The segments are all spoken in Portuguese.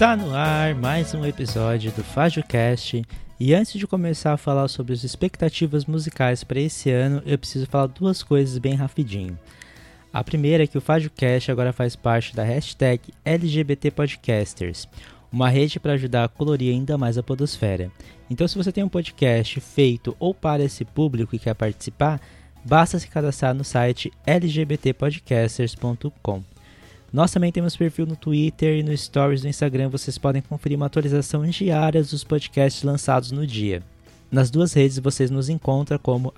Está no ar mais um episódio do FajoCast e antes de começar a falar sobre as expectativas musicais para esse ano, eu preciso falar duas coisas bem rapidinho. A primeira é que o FajoCast agora faz parte da hashtag LGBT Podcasters, uma rede para ajudar a colorir ainda mais a podosfera. Então se você tem um podcast feito ou para esse público e quer participar, basta se cadastrar no site lgbtpodcasters.com. Nós também temos perfil no Twitter e no Stories do Instagram, vocês podem conferir uma atualização diária dos podcasts lançados no dia. Nas duas redes vocês nos encontram como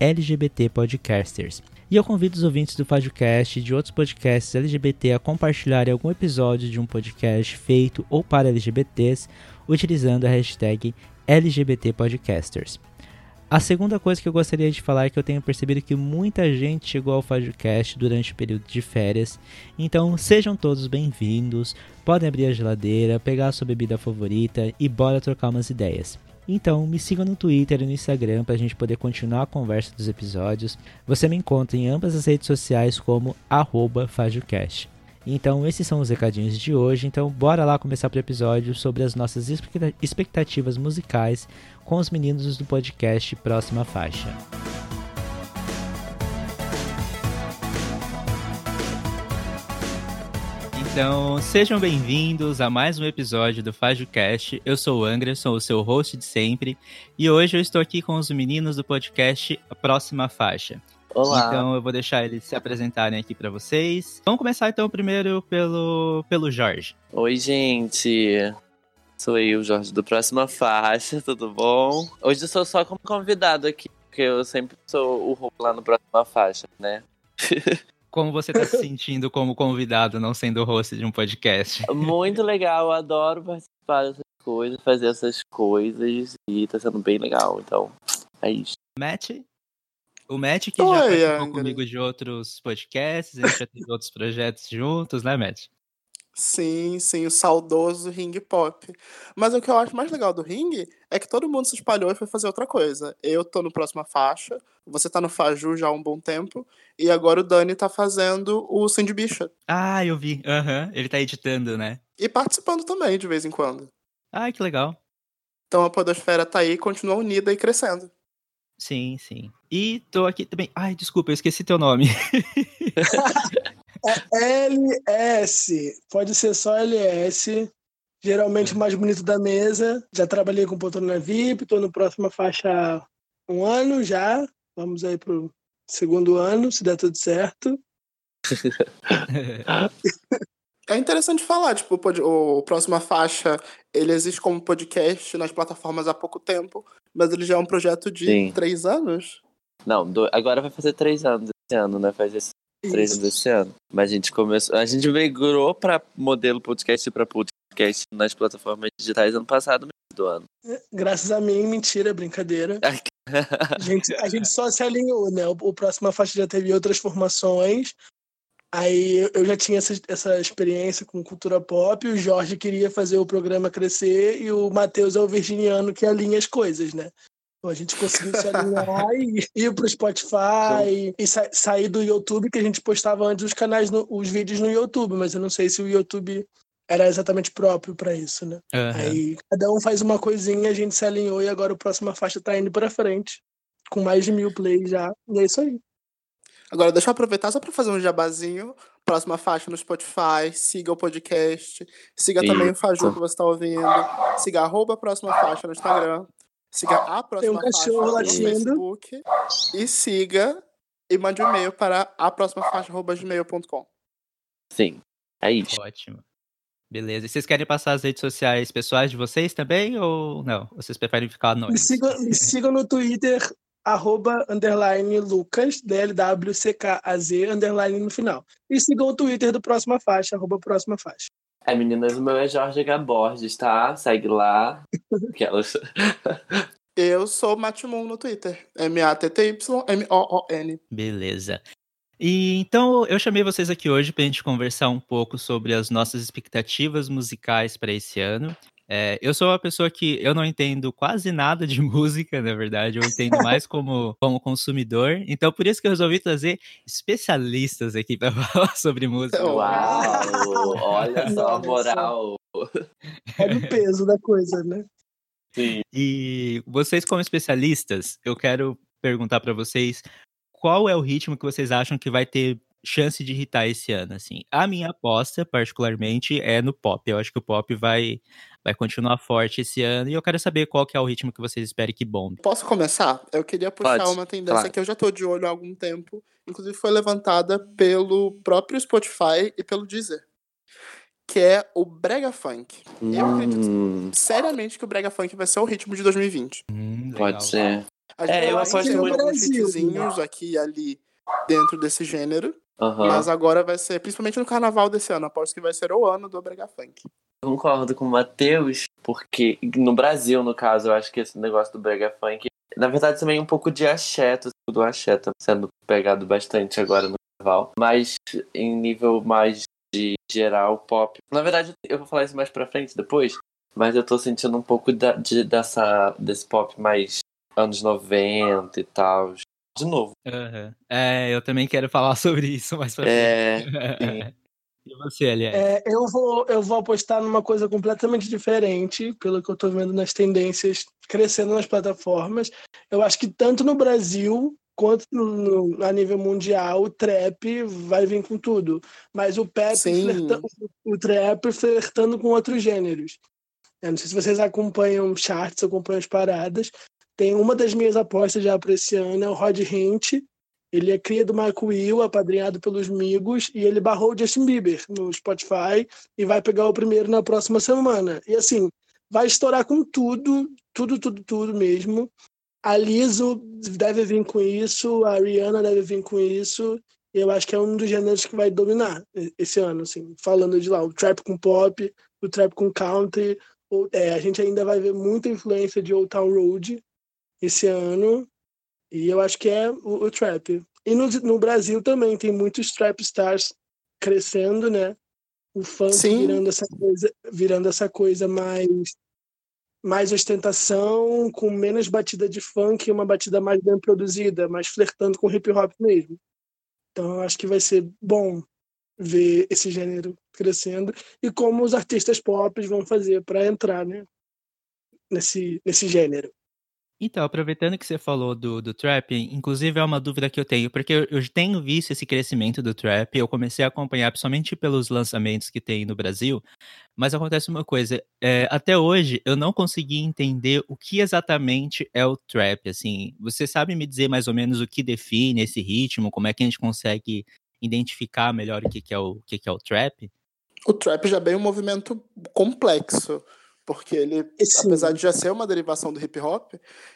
LGBTpodcasters. E eu convido os ouvintes do Fajocast e de outros podcasts LGBT a compartilharem algum episódio de um podcast feito ou para LGBTs utilizando a hashtag LGBTpodcasters. A segunda coisa que eu gostaria de falar é que eu tenho percebido que muita gente chegou ao FajoCast durante o período de férias. Então sejam todos bem-vindos, podem abrir a geladeira, pegar a sua bebida favorita e bora trocar umas ideias. Então me sigam no Twitter e no Instagram para a gente poder continuar a conversa dos episódios. Você me encontra em ambas as redes sociais como FajoCast. Então, esses são os recadinhos de hoje. Então, bora lá começar o episódio sobre as nossas expectativas musicais com os meninos do podcast Próxima Faixa. Então, sejam bem-vindos a mais um episódio do FajoCast. Eu sou o Angra, sou o seu host de sempre, e hoje eu estou aqui com os meninos do podcast Próxima Faixa. Olá. Então eu vou deixar eles se apresentarem aqui para vocês. Vamos começar então primeiro pelo, pelo Jorge. Oi, gente. Sou eu, Jorge, do Próxima Faixa, tudo bom? Hoje eu sou só como convidado aqui, porque eu sempre sou o roubo lá no Próxima Faixa, né? Como você tá se sentindo como convidado, não sendo host de um podcast? Muito legal, eu adoro participar dessas coisas, fazer essas coisas, e tá sendo bem legal, então é isso. Matt? O Matt que Oi, já participou Angra. comigo de outros podcasts, a gente já teve outros projetos juntos, né, Matt? Sim, sim, o saudoso Ring Pop. Mas o que eu acho mais legal do Ring é que todo mundo se espalhou e foi fazer outra coisa. Eu tô no próxima faixa, você tá no Faju já há um bom tempo, e agora o Dani tá fazendo o Cindy Bicha. Ah, eu vi. Aham, uhum. ele tá editando, né? E participando também, de vez em quando. Ah, que legal. Então a podosfera tá aí, continua unida e crescendo. Sim, sim. E tô aqui também. Ai, desculpa, eu esqueci teu nome. É LS, pode ser só LS. Geralmente o mais bonito da mesa. Já trabalhei com poltrona VIP, estou no próxima faixa há um ano já. Vamos aí pro segundo ano, se der tudo certo. É interessante falar, tipo, o Próxima Faixa, ele existe como podcast nas plataformas há pouco tempo, mas ele já é um projeto de Sim. três anos? Não, do... agora vai fazer três anos esse ano, né? Faz esse três anos esse ano. Mas a gente começou. A gente migrou para modelo podcast e para podcast nas plataformas digitais ano passado do ano. É, graças a mim, mentira, brincadeira. a, gente, a gente só se alinhou, né? O, o próximo faixa já teve outras formações. Aí eu já tinha essa, essa experiência com cultura pop, o Jorge queria fazer o programa crescer e o Matheus é o virginiano que alinha as coisas, né? A gente conseguiu se alinhar e ir pro Spotify e sa sair do YouTube, que a gente postava antes os canais, no, os vídeos no YouTube, mas eu não sei se o YouTube era exatamente próprio para isso, né? Uhum. Aí cada um faz uma coisinha, a gente se alinhou e agora a próxima faixa tá indo para frente, com mais de mil plays já, e é isso aí. Agora, deixa eu aproveitar só para fazer um jabazinho. Próxima faixa no Spotify, siga o podcast, siga também o Faju que você está ouvindo, siga arroba próxima faixa no Instagram, Siga a próxima um cachorro faixa no Facebook e siga e mande um e-mail para a próxima faixa.gmail.com. Sim, é isso. Ótimo. Beleza. E vocês querem passar as redes sociais pessoais de vocês também ou não? Vocês preferem ficar anônimos? Me sigam, me sigam no Twitter, arroba, underline, Lucas, D-L-W-C-K-A-Z, underline no final. E sigam o Twitter do Próxima Faixa, arroba Próxima Faixa. É, meninas, o meu é Jorge Gaborges, tá? Segue lá. Aquelas. Eu sou Matimon no Twitter. M-A-T-T-Y-M-O-O-N. Beleza. E então eu chamei vocês aqui hoje para a gente conversar um pouco sobre as nossas expectativas musicais para esse ano. É, eu sou uma pessoa que eu não entendo quase nada de música, na verdade, eu entendo mais como, como consumidor. Então, por isso que eu resolvi trazer especialistas aqui para falar sobre música. Uau! Olha só a moral. É o peso da coisa, né? Sim. E vocês, como especialistas, eu quero perguntar para vocês qual é o ritmo que vocês acham que vai ter chance de irritar esse ano, assim. A minha aposta, particularmente, é no pop. Eu acho que o pop vai vai continuar forte esse ano e eu quero saber qual que é o ritmo que vocês esperem que bombe. Posso começar? Eu queria puxar Pode, uma tendência claro. que eu já tô de olho há algum tempo, inclusive foi levantada pelo próprio Spotify e pelo Deezer, que é o brega funk. Eu acredito Hum, seriamente que o brega funk vai ser o ritmo de 2020. Hum, pode ser. A É, eu aposto muito- alguns Brasil, hitzinhos aqui e ali dentro desse gênero, Aham. mas agora vai ser, principalmente no carnaval desse ano, aposto que vai ser o ano do brega funk. Concordo com o Matheus, porque no Brasil, no caso, eu acho que esse negócio do brega funk, na verdade também um pouco de axé, do axé tá sendo pegado bastante agora no carnaval, mas em nível mais de geral pop. Na verdade, eu vou falar isso mais pra frente depois, mas eu tô sentindo um pouco da, de, dessa, desse pop mais anos 90 e tal. De novo. Aham. É, eu também quero falar sobre isso mais pra É, frente. e você, Eliane? É, eu, vou, eu vou apostar numa coisa completamente diferente, pelo que eu tô vendo nas tendências crescendo nas plataformas. Eu acho que tanto no Brasil quanto no, no- a nível mundial, o trap vai vir com tudo. Mas o Sim. flerta- o, o trap flertando com outros gêneros. Eu não sei se vocês acompanham charts, acompanham as paradas. Tem uma das minhas apostas já para esse ano, é o Rod Hint. Ele é cria do Marco Will, apadrinhado pelos Migos, e ele barrou o Justin Bieber no Spotify e vai pegar o primeiro na próxima semana. E assim, vai estourar com tudo, tudo, tudo, tudo mesmo. A Lizzo deve vir com isso, a Rihanna deve vir com isso. Eu acho que é um dos gêneros que vai dominar esse ano, assim, falando de lá, o trap com pop, o trap com country. é, a gente ainda vai ver muita influência de Old Town Road esse ano. E eu acho que é o, o trap. E no, no Brasil também tem muitos trap stars crescendo, né? O funk Sim. virando essa coisa, virando essa coisa mais mais ostentação, com menos batida de funk e uma batida mais bem produzida, mais flertando com hip hop mesmo. Então eu acho que vai ser bom ver esse gênero crescendo e como os artistas pop vão fazer para entrar, né? Nesse, nesse gênero. Então, aproveitando que você falou do, do trap, inclusive é uma dúvida que eu tenho, porque eu, eu tenho visto esse crescimento do trap, eu comecei a acompanhar principalmente pelos lançamentos que tem no Brasil, mas acontece uma coisa, é, até hoje eu não consegui entender o que exatamente é o trap, assim, você sabe me dizer mais ou menos o que define esse ritmo, como é que a gente consegue identificar melhor o que, que, é, o, o que, que é o trap? O trap já é bem um movimento complexo, porque ele, Sim. apesar de já ser uma derivação do hip hop,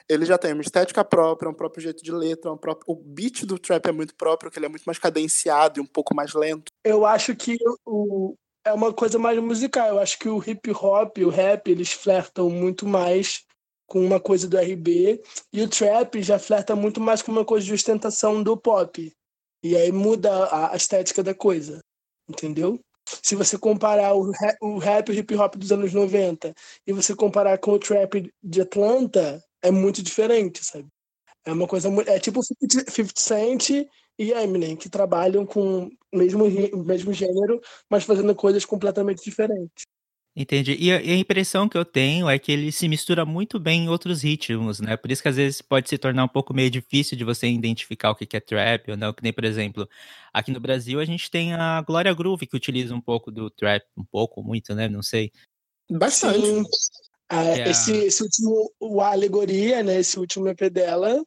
ele já tem uma estética própria, um próprio jeito de letra, um próprio... o beat do trap é muito próprio, que ele é muito mais cadenciado e um pouco mais lento. Eu acho que o, é uma coisa mais musical. Eu acho que o hip hop, o rap, eles flertam muito mais com uma coisa do RB e o trap já flerta muito mais com uma coisa de ostentação do pop. E aí muda a, a estética da coisa, entendeu? Se você comparar o rap, o rap e o hip hop dos anos 90 e você comparar com o trap de Atlanta, é muito diferente, sabe? É uma coisa. É tipo 50 50 Cent e Eminem, que trabalham com o mesmo, mesmo gênero, mas fazendo coisas completamente diferentes. Entendi. E a, e a impressão que eu tenho é que ele se mistura muito bem em outros ritmos, né? Por isso que às vezes pode se tornar um pouco meio difícil de você identificar o que que é trap ou não. Que nem, por exemplo, aqui no Brasil a gente tem a Glória Groove, que utiliza um pouco do trap, um pouco, muito, né? Não sei. Bastante. Sim. Ah, é a- esse, esse último, o Alegoria, né? Esse último EP dela,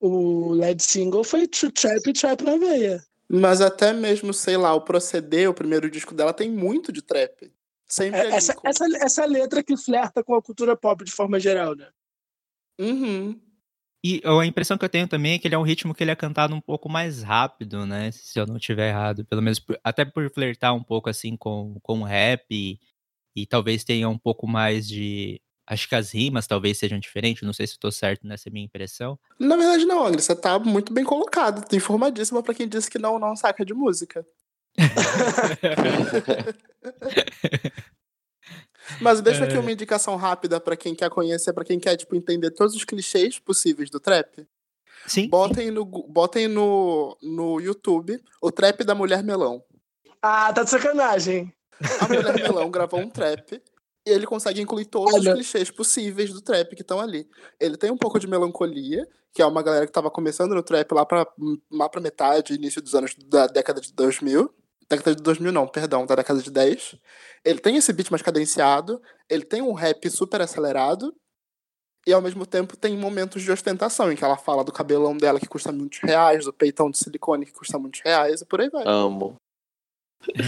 o lead single foi tr- trap e trap na veia. Mas até mesmo, sei lá, o Proceder, o primeiro disco dela, tem muito de trap. Sempre É, Essa, essa, essa letra que flerta com a cultura pop de forma geral, né? Uhum. E a impressão que eu tenho também é que ele é um ritmo que ele é cantado um pouco mais rápido, né? Se eu não estiver errado. Pelo menos por- até por flertar um pouco assim com, com o rap e, e talvez tenha um pouco mais de. Acho que as rimas talvez sejam diferentes, não sei se estou certo nessa minha impressão. Na verdade, não, Angry, você tá muito bem colocado. Tá informadíssima pra quem disse que não, não saca de música. Mas deixa aqui uma indicação rápida pra quem quer conhecer, pra quem quer, tipo, entender todos os clichês possíveis do trap. Sim. Botem no, botem no, no YouTube o trap da Mulher Melão. Ah, tá de sacanagem. A Mulher Melão gravou um trap e ele consegue incluir todos os Olha. clichês possíveis do trap que estão ali. Ele tem um pouco de melancolia, que é uma galera que tava começando no trap lá pra, lá pra metade, início dos anos da década de 2000. Década de 2000 não, perdão, da década de 10. Ele tem esse beat mais cadenciado, ele tem um rap super acelerado, e ao mesmo tempo tem momentos de ostentação, em que ela fala do cabelão dela que custa muitos reais, do peitão de silicone que custa muitos reais, e por aí vai. Amo.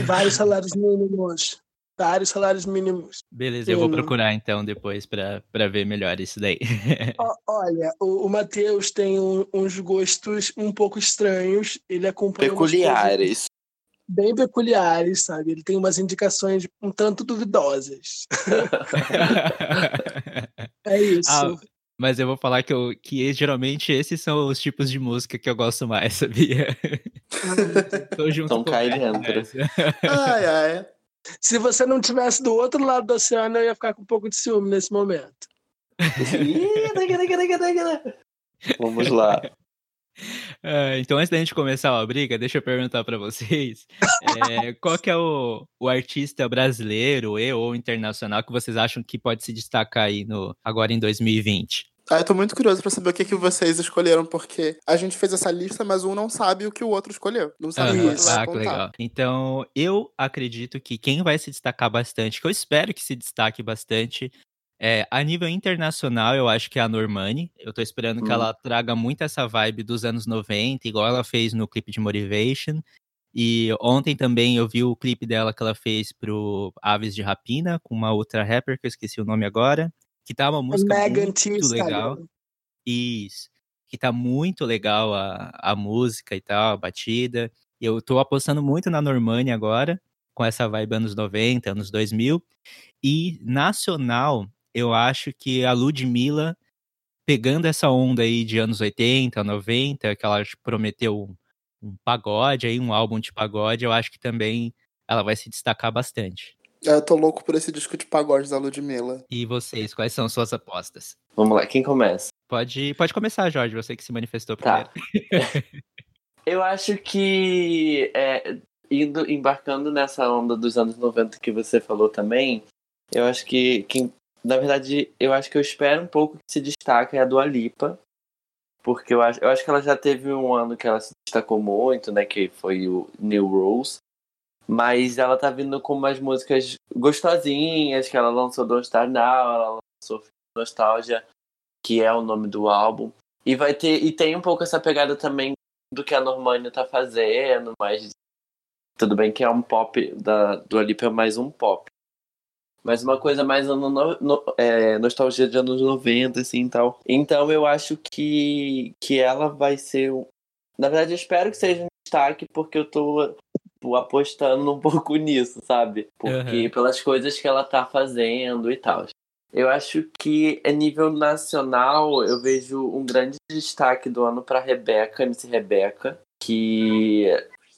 Vários salários mínimos. Vários salários mínimos. Beleza, eu vou procurar então depois pra, pra ver melhor isso daí. Ó, Olha, o, o Matheus tem um- uns gostos um pouco estranhos. Ele acompanha Peculiares. Bem peculiares, sabe? Ele tem umas indicações um tanto duvidosas. É isso. Ah, mas eu vou falar que, eu, que geralmente esses são os tipos de música que eu gosto mais, sabia? Tô junto Então com cai dentro. Ai, ai. Se você não tivesse do outro lado do oceano, eu ia ficar com um pouco de ciúme nesse momento. Vamos lá. Ah, então, antes da gente começar a briga, deixa eu perguntar pra vocês: é, qual que é o, o artista brasileiro e ou internacional que vocês acham que pode se destacar aí no, agora em 2020? Ah, eu tô muito curioso pra saber o que, que vocês escolheram, porque a gente fez essa lista, mas um não sabe o que o outro escolheu. Não sabe outro Isso. Ah, que legal. Então, eu acredito que quem vai se destacar bastante, que eu espero que se destaque bastante, é, a nível internacional, eu acho que é a Normani. Eu tô esperando que Hum. ela traga muito essa vibe dos anos 90, igual ela fez no clipe de Motivation. E ontem também eu vi o clipe dela que ela fez pro Aves de Rapina, com uma outra rapper, que eu esqueci o nome agora. Que tá uma música Megan muito legal. Isso. Que tá muito legal a, a música e tal, a batida. Eu tô apostando muito na Normani agora, com essa vibe anos 90, anos 2000. E nacional, eu acho que a Ludmilla, pegando essa onda aí de anos 80, 90, que ela prometeu um, um pagode aí, um álbum de pagode, eu acho que também ela vai se destacar bastante. Eu tô louco por esse disco de pagode da Ludmilla. E vocês, quais são suas apostas? Vamos lá, quem começa? Pode, pode começar, Jorge, você que se manifestou Tá. primeiro. Eu acho que é, indo, embarcando nessa onda dos anos 90 que você falou também, eu acho que quem, na verdade, eu acho que eu espero um pouco que se destaque a Dua Lipa. Porque eu acho, eu acho que ela já teve um ano que ela se destacou muito, né? Que foi o New Rules. Mas ela tá vindo com umas músicas gostosinhas, que ela lançou Don't Star Now, ela lançou Nostalgia, que é o nome do álbum. E vai ter. E tem um pouco essa pegada também do que a Normânia tá fazendo, mas tudo bem que é um pop da do Alipa é mais um pop. Mas uma coisa mais ano no, no- é, nostalgia de anos 90, assim e tal. Então eu acho que, que ela vai ser. Na verdade, eu espero que seja um destaque, porque eu tô apostando um pouco nisso, sabe? Porque Aham. pelas coisas que ela tá fazendo e tal. Eu acho que a nível nacional eu vejo um grande destaque do ano para Rebeca, MC Rebeca, que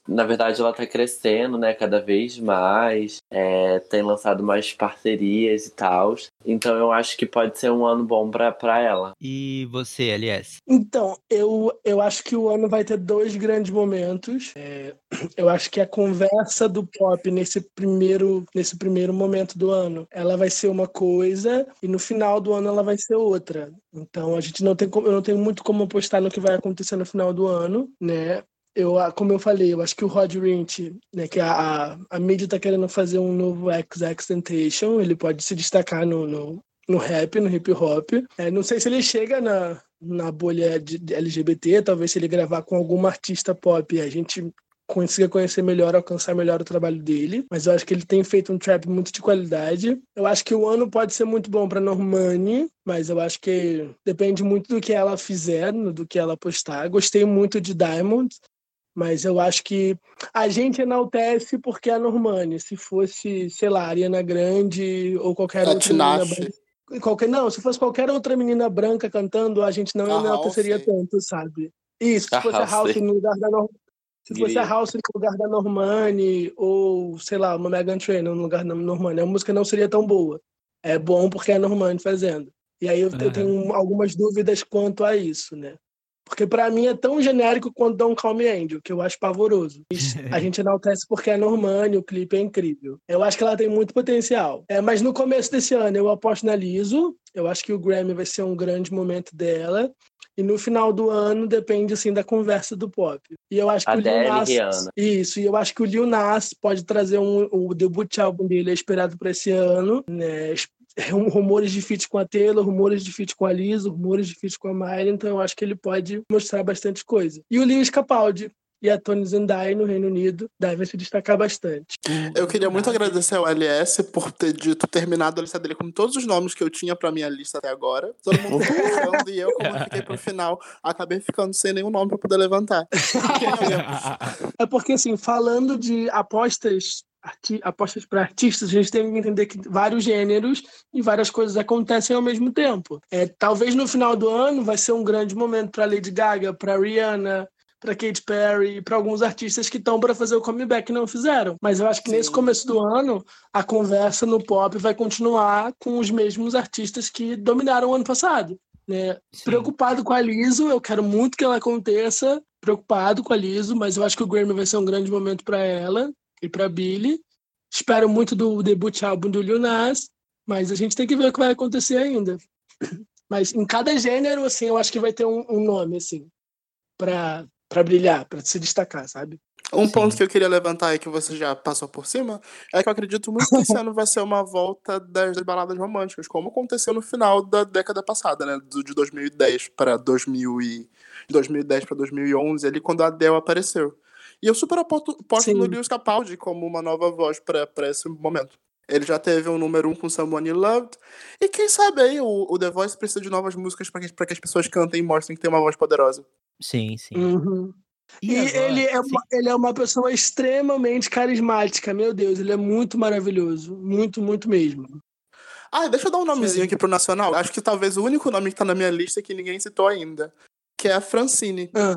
na verdade ela tá crescendo, né, cada vez mais, é, tem lançado mais parcerias e tal. Então eu acho que pode ser um ano bom pra, pra ela. E você, LS? Então, eu, eu acho que o ano vai ter dois grandes momentos. É, eu acho que a conversa do pop nesse primeiro, nesse primeiro momento do ano, ela vai ser uma coisa e no final do ano ela vai ser outra. Então, a gente não tem como, eu não tenho muito como apostar no que vai acontecer no final do ano, né? Eu, ah, como eu falei, eu acho que o Rod Rint, né, que a, a, a mídia tá querendo fazer um novo X-Tentation, ele pode se destacar no, no, no rap, no hip hop. É, não sei se ele chega na, na bolha de, de LGBT, talvez se ele gravar com alguma artista pop, a gente consiga conhecer melhor, alcançar melhor o trabalho dele. Mas eu acho que ele tem feito um trap muito de qualidade. Eu acho que o ano pode ser muito bom para Normani, mas eu acho que depende muito do que ela fizer, do que ela postar. Gostei muito de Diamond. Mas eu acho que a gente enaltece porque é a Normani. Se fosse, sei lá, Ariana Grande ou qualquer A outra menina branca- qualquer não, se fosse qualquer outra menina branca cantando, a gente não A enalteceria Halsey. tanto, sabe? Isso, se A fosse a. House no lugar da Nor... se fosse a. House no lugar da Normani ou, sei lá, uma Megan Trainor no lugar da Normani, a música não seria tão boa. é bom porque é Normani fazendo. E aí eu, uhum. eu tenho algumas dúvidas quanto a isso, né? Porque para mim é tão genérico quanto Don't Call Me Angel, que eu acho pavoroso. A gente enaltece porque é Normani, o clipe é incrível. Eu acho que ela tem muito potencial. É, mas no começo desse ano eu aposto na Liso. Eu acho que o Grammy vai ser um grande momento dela. E no final do ano depende assim da conversa do pop. E eu acho que Adele, o Lil Nas, Rihanna. isso, e eu acho que o Lil Nas pode trazer um, o debut álbum dele é esperado para esse ano, né? Rumores de feat com a Taylor, rumores de feat com a Lisa, rumores de feat com a Miley, então eu acho que ele pode mostrar bastante coisa. E o Lewis Capaldi, e a Tony Zendaya no Reino Unido devem se destacar bastante. Eu queria muito agradecer ao LS por ter dito, terminado a lista dele com todos os nomes que eu tinha pra minha lista até agora. Todo mundo pensando, e eu, como eu fiquei pro final, acabei ficando sem nenhum nome pra poder levantar. é porque, assim, falando de apostas apostas para artistas, a gente tem que entender que vários gêneros e várias coisas acontecem ao mesmo tempo. É, talvez no final do ano vai ser um grande momento para Lady Gaga, para Rihanna, para Katy Perry, para alguns artistas que estão para fazer o comeback e não fizeram. Mas eu acho que Sim. nesse começo do ano a conversa no pop vai continuar com os mesmos artistas que dominaram o ano passado. Né? Preocupado com a Liso, eu quero muito que ela aconteça. Preocupado com a Liso, mas eu acho que o Grammy vai ser um grande momento para ela e para Billy. Espero muito do debut álbum do Lil Nas, mas a gente tem que ver o que vai acontecer ainda. Mas em cada gênero, assim, eu acho que vai ter um, um nome, assim, para para brilhar, para se destacar, sabe? Um Sim. ponto que eu queria levantar e que você já passou por cima é que eu acredito muito que esse ano vai ser uma volta das baladas românticas, como aconteceu no final da década passada, né? De 2010 para 2000 e 2010 para 2011, ali quando a Adele apareceu. E eu super aposto, no Lewis Capaldi como uma nova voz para esse momento. Ele já teve um número um com Someone You Loved. E quem sabe aí o, o The Voice precisa de novas músicas para que, que as pessoas cantem e mostrem que tem uma voz poderosa. Sim, sim. Uhum. E, e agora, ele, é uma, ele é uma pessoa extremamente carismática, meu Deus, ele é muito maravilhoso. Muito, muito mesmo. Ah, deixa eu dar um nomezinho Sim. aqui pro Nacional. Acho que talvez o único nome que tá na minha lista que ninguém citou ainda, que é a Francine. Ah.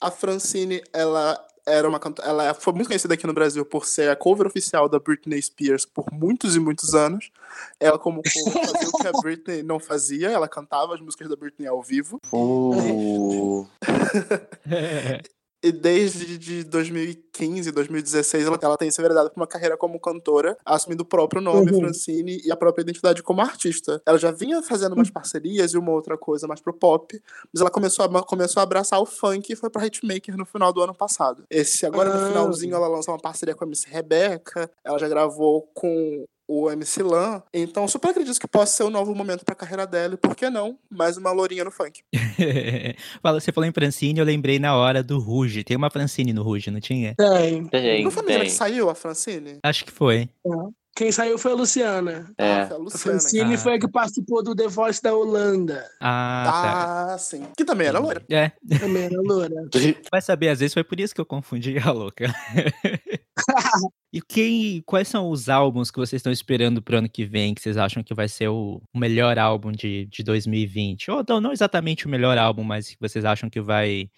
A Francine, ela era uma ela foi muito conhecida aqui no Brasil por ser a cover oficial da Britney Spears por muitos e muitos anos. Ela como cover fazia o que a Britney não fazia, ela cantava as músicas da Britney ao vivo. Oh. E desde de 2015, 2016, ela, ela tem se enveredado para uma carreira como cantora, assumindo o próprio nome, uhum. Francine, e a própria identidade como artista. Ela já vinha fazendo umas parcerias e uma outra coisa mais pro pop, mas ela começou a, começou a abraçar o funk e foi pra Hitmaker no final do ano passado. Esse agora, no ah. finalzinho, ela lançou uma parceria com a Miss Rebeca, ela já gravou com o MC Lan. Então, super acredito que possa ser um novo momento pra carreira dela. E por que não? Mais uma lourinha no funk. Você falou em Francine, eu lembrei na hora do Ruge. Tem uma Francine no Ruge, não tinha? Tem. tem não foi tem. que saiu a Francine? Acho que foi. É. Quem saiu foi a Luciana. É. Ah, a, Luciana, a Francine ah. foi a que participou do The Voice da Holanda. Ah, tá. ah sim. Que também era loira. É. Também era loira. Vai saber, às vezes foi por isso que eu confundi a louca. e quem, quais são os álbuns que vocês estão esperando pro ano que vem, que vocês acham que vai ser o melhor álbum de, de 2020? Ou não, não exatamente o melhor álbum, mas que vocês acham que vai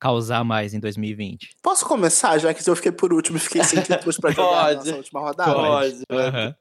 causar mais em 2020? Posso começar, já que eu fiquei por último e fiquei sem títulos pra jogar na última rodada? Pode. Uhum.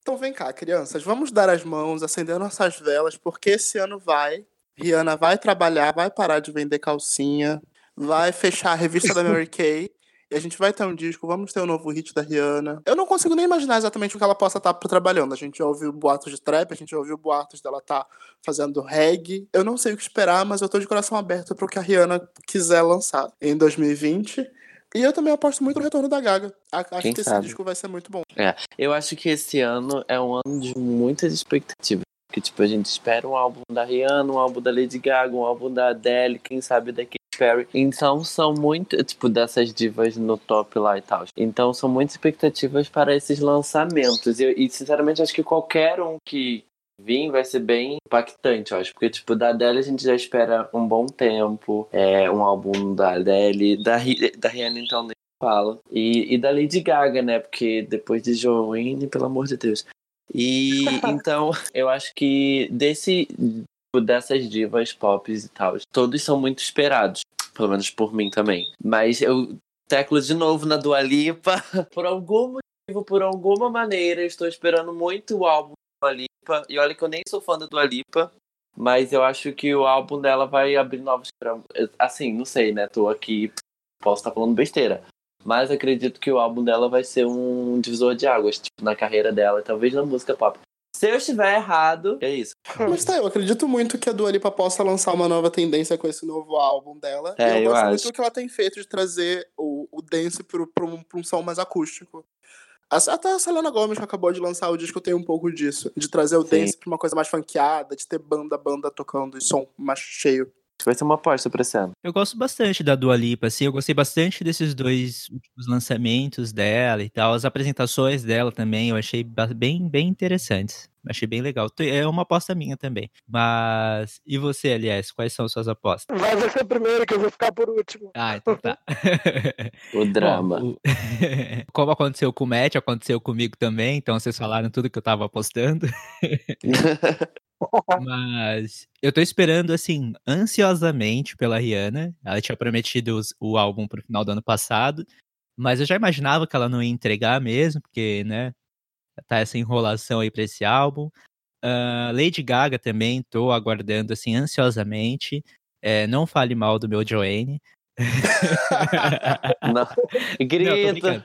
Então vem cá, crianças, vamos dar as mãos, acender nossas velas, porque esse ano vai. Rihanna vai trabalhar, vai parar de vender calcinha, vai fechar a revista da Mary Kay e a gente vai ter um disco, vamos ter um novo hit da Rihanna. Eu não consigo nem imaginar exatamente o que ela possa estar tá trabalhando. A gente já ouviu boatos de trap, a gente já ouviu boatos dela estar tá fazendo reggae. Eu não sei o que esperar, mas eu tô de coração aberto para o que a Rihanna quiser lançar em 2020. E eu também aposto muito no retorno da Gaga. Acho Quem que sabe? esse disco vai ser muito bom. É, eu acho que esse ano é um ano de muitas expectativas. Porque, tipo, a gente espera um álbum da Rihanna, um álbum da Lady Gaga, um álbum da Adele, quem sabe daqui Perry. Então são muito, tipo, dessas divas no top lá e tal. Então são muitas expectativas para esses lançamentos. E, e sinceramente acho que qualquer um que vir vai ser bem impactante, eu acho. Porque, tipo, da Adele a gente já espera um bom tempo. É um álbum da Adele. Da, da Rihanna, então, nem fala. E, e da Lady Gaga, né? Porque depois de Joanne, pelo amor de Deus. E então, eu acho que desse dessas divas pop e tal. Todos são muito esperados, pelo menos por mim também. Mas eu teclo de novo na Dua Lipa. Por algum motivo, por alguma maneira, estou esperando muito o álbum da Dua Lipa. E olha que eu nem sou fã da Dua Lipa, mas eu acho que o álbum dela vai abrir novos. Assim, não sei, né? Tô aqui, posso estar falando besteira. Mas acredito que o álbum dela vai ser um divisor de águas, tipo, na carreira dela, talvez na música pop. Se eu estiver errado, é isso. Mas tá, eu acredito muito que a Dua Lipa possa lançar uma nova tendência com esse novo álbum dela. É, eu, eu gosto acho. muito do que ela tem feito de trazer o, o dance pro, pro, um, pra um som mais acústico. Até a Selena Gomez que acabou de lançar o disco tem um pouco disso. De trazer o Sim. dance pra uma coisa mais funkeada, de ter banda, banda tocando e som mais cheio. Vai ser uma aposta pra esse ano. Eu gosto bastante da Dua Lipa, assim, eu gostei bastante desses dois últimos lançamentos dela e tal, as apresentações dela também, eu achei bem, bem interessantes. Achei bem legal. É uma aposta minha também. Mas, e você, aliás, quais são suas apostas? Vai você primeiro, que eu vou ficar por último. Ah, então tá. O drama. Bom, o- Como aconteceu com o Matt, aconteceu comigo também, então vocês falaram tudo que eu tava apostando. Mas eu tô esperando, assim, ansiosamente pela Rihanna. Ela tinha prometido os- o álbum pro final do ano passado. Mas eu já imaginava que ela não ia entregar mesmo, porque, né? Tá essa enrolação aí pra esse álbum. Ah, Lady Gaga também, tô aguardando, assim, ansiosamente. É, não fale mal do meu Joanne. Não. Não, Grita. brincando.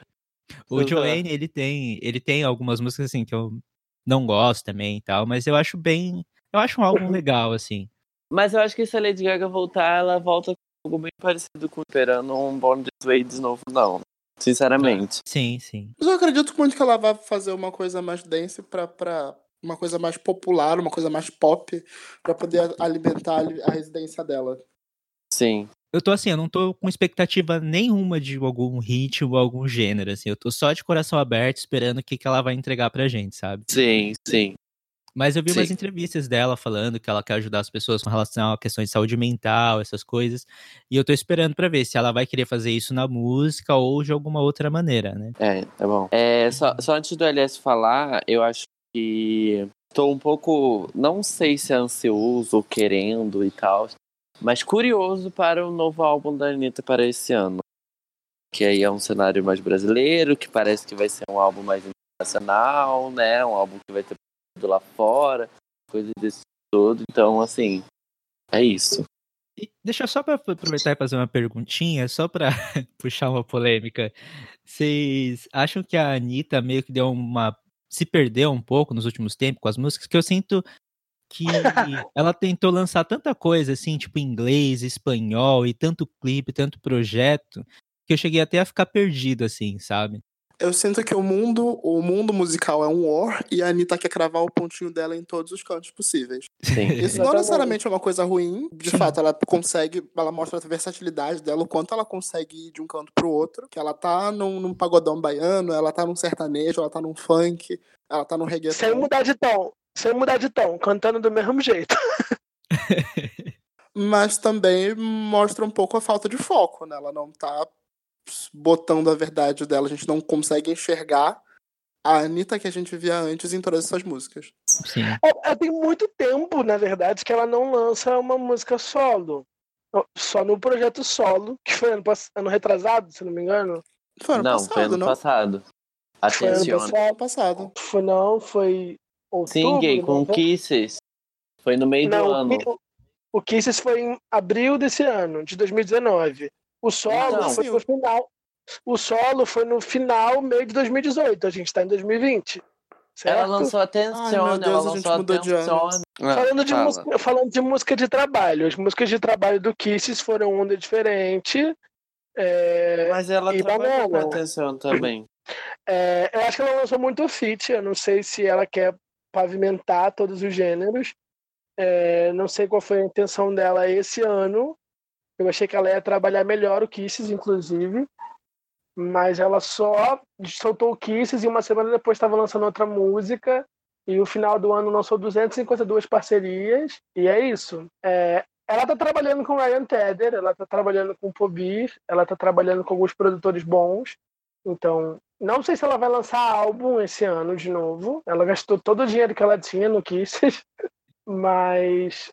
O. Joanne, ele tem, ele tem algumas músicas assim que eu não gosto também e tal, mas eu acho bem, eu acho um álbum legal assim. Mas eu acho que se a Lady Gaga voltar, ela volta com algo bem parecido com esperando um Born This Way de novo, não. Sinceramente. Sim, sim. Mas eu acredito muito que ela vai fazer uma coisa mais dance pra, pra uma coisa mais popular, uma coisa mais pop, pra poder alimentar a a residência dela. Sim. Eu tô assim, eu não tô com expectativa nenhuma de algum ritmo, algum gênero assim. Eu tô só de coração aberto esperando o que que ela vai entregar pra gente, sabe? Sim, sim. Mas eu vi umas Sim. entrevistas dela falando que ela quer ajudar as pessoas com relação a questões de saúde mental, essas coisas. E eu tô esperando pra ver se ela vai querer fazer isso na música ou de alguma outra maneira, né? É, tá bom. É, só, só antes do LS falar, eu acho que tô um pouco, não sei se ansioso ou querendo e tal, mas curioso para o novo álbum da Anitta para esse ano. Que aí é um cenário mais brasileiro, que parece que vai ser um álbum mais internacional, né? Um álbum que vai ter lá fora, coisa desse todo. Então, assim, é isso. Deixa eu só para aproveitar e fazer uma perguntinha, só para puxar uma polêmica. Vocês acham que a Anitta meio que deu uma. se perdeu um pouco nos últimos tempos com as músicas? Que eu sinto que ela tentou lançar tanta coisa, assim, tipo inglês, espanhol, e tanto clipe, tanto projeto, que eu cheguei até a ficar perdido, assim, sabe? Eu sinto que o mundo, o mundo musical é um war e a Anitta quer cravar o pontinho dela em todos os cantos possíveis. Sim. Isso não necessariamente é uma coisa ruim. De fato, ela consegue, ela mostra a versatilidade dela, o quanto ela consegue ir de um canto pro outro. Que ela tá num, num pagodão baiano, ela tá num sertanejo, ela tá num funk, ela tá num Sem reggaeton. mudar de tom. Sem mudar de tom, cantando do mesmo jeito. Mas também mostra um pouco a falta de foco, né? Ela não tá botando a verdade dela, a gente não consegue enxergar a Anitta que a gente via antes em todas essas músicas. Sim. É, é, tem muito tempo, na verdade, que ela não lança uma música solo. Só no projeto solo, que foi ano, pass- ano retrasado, se não me engano. Foi ano não, passado, foi ano não? passado. Foi ano Atenciona. Foi ano passado. Foi não, foi. Outubro, Sim, gay, com novembro? Kisses. Foi no meio Não, do o ano. O Kisses foi em abril desse ano, de 2019. O solo Então. foi no final. O solo foi no final, meio de 2018. A gente tá em 2020. Certo? Ela lançou Ai, Atenciona, meu Deus, ela a gente lançou mudou de ano. Ah, Falando de, fala. música, falando de música de trabalho, as músicas de trabalho do Kisses foram onda diferente. É, Mas ela trabalhou com. Atenciona também. é, eu acho que ela lançou muito feat. Eu não sei se ela quer pavimentar todos os gêneros. É, não sei qual foi a intenção dela esse ano. Eu achei que ela ia trabalhar melhor o Kisses, inclusive. Mas ela só soltou o Kisses e uma semana depois estava lançando outra música. E o final do ano lançou 252 parcerias. E é isso. É, ela tá trabalhando com Ryan Tedder, ela tá trabalhando com Pobir, ela tá trabalhando com alguns produtores bons. Então, não sei se ela vai lançar álbum esse ano de novo. Ela gastou todo o dinheiro que ela tinha no Kisses. Mas,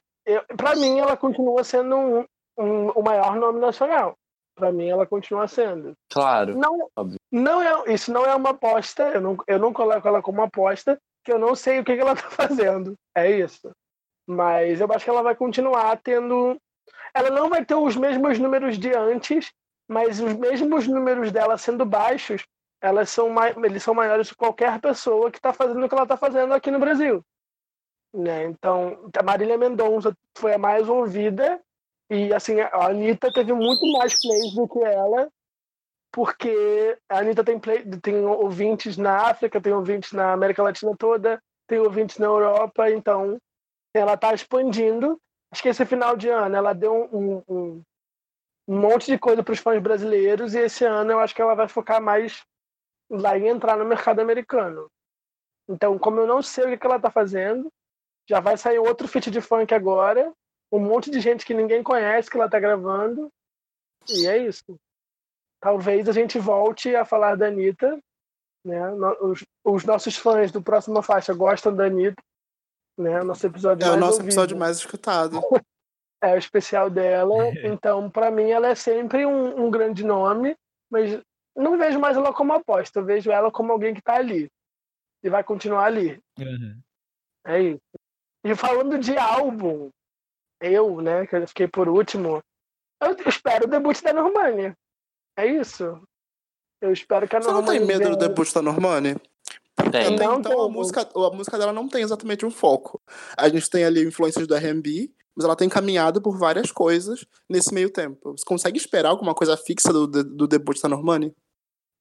pra mim, ela continua sendo um, um- o maior nome nacional. Pra mim, ela continua sendo. Claro. Não, Óbvio. não é, isso não é uma aposta. Eu não, eu não coloco ela como aposta. que eu não sei o que, que ela tá fazendo. É isso. Mas eu acho que ela vai continuar tendo. Ela não vai ter os mesmos números de antes, mas os mesmos números dela sendo baixos, elas são eles são maiores que qualquer pessoa que está fazendo o que ela está fazendo aqui no Brasil. Né? Então, a Marília Mendonça foi a mais ouvida e assim a Anitta teve muito mais plays do que ela, porque a Anitta tem, play, tem ouvintes na África, tem ouvintes na América Latina toda, tem ouvintes na Europa, então ela está expandindo. Acho que esse final de ano ela deu um, um, um monte de coisa para os fãs brasileiros e esse ano eu acho que ela vai focar mais lá em entrar no mercado americano. Então, como eu não sei o que ela está fazendo, já vai sair outro feat de funk agora, um monte de gente que ninguém conhece que ela está gravando, e é isso. Talvez a gente volte a falar da Anitta, né? Os, os nossos fãs do Próxima Faixa gostam da Anitta, né? Nosso episódio é mais o nosso ouvido. episódio mais escutado. é o especial dela. Então, para mim, ela é sempre um, um, grande nome, mas não vejo mais ela como aposta. Eu vejo ela como alguém que está ali e vai continuar ali. Uhum. É isso. E falando de álbum, eu, né, que eu fiquei por último, eu espero o debut da Normani. É isso. Eu espero que a Você não tem medo do debut da Normani? Tem. Até Não então tem. a música, a música dela não tem exatamente um foco. A gente tem ali influências do R&B, mas ela tem caminhado por várias coisas nesse meio tempo. Você consegue esperar alguma coisa fixa do, do, do debut da Normani?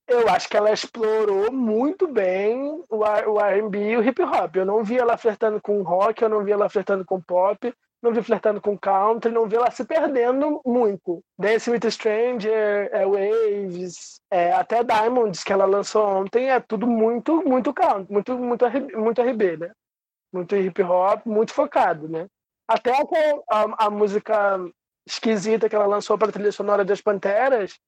Eu acho que ela explorou muito bem o, o R&B e o hip hop. Eu não vi ela flertando com rock, eu não vi ela flertando com pop, não vi flertando com country, não vi ela se perdendo muito. Dance with Stranger, é Waves, é, até Diamonds que ela lançou ontem é tudo muito muito country, muito muito muito R&B, né? Muito hip hop, muito focado, né? Até a, a, a música esquisita que ela lançou para a trilha sonora das Panteras,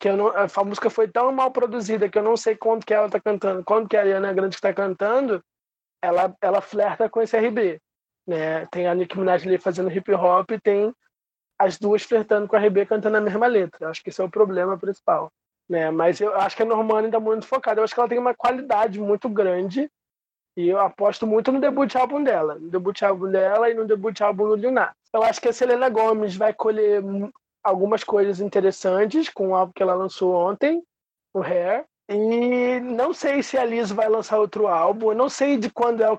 que eu não, a música foi tão mal produzida que eu não sei quando que ela tá cantando, quando que a Ariana Grande está cantando, ela, ela flerta com esse RB. Né? Tem a Nicki Minaj ali fazendo hip hop e tem as duas flertando com a RB cantando a mesma letra. Acho que esse é o problema principal. Né? Mas eu acho que a Normani está muito focada. Eu acho que ela tem uma qualidade muito grande e eu aposto muito no debut álbum dela. No debut álbum dela e no debut álbum do Lil Nas. Eu acho que a Selena Gomez vai colher algumas coisas interessantes com o álbum que ela lançou ontem, o Hair. E não sei se a Liz vai lançar outro álbum. Eu não sei de quando é o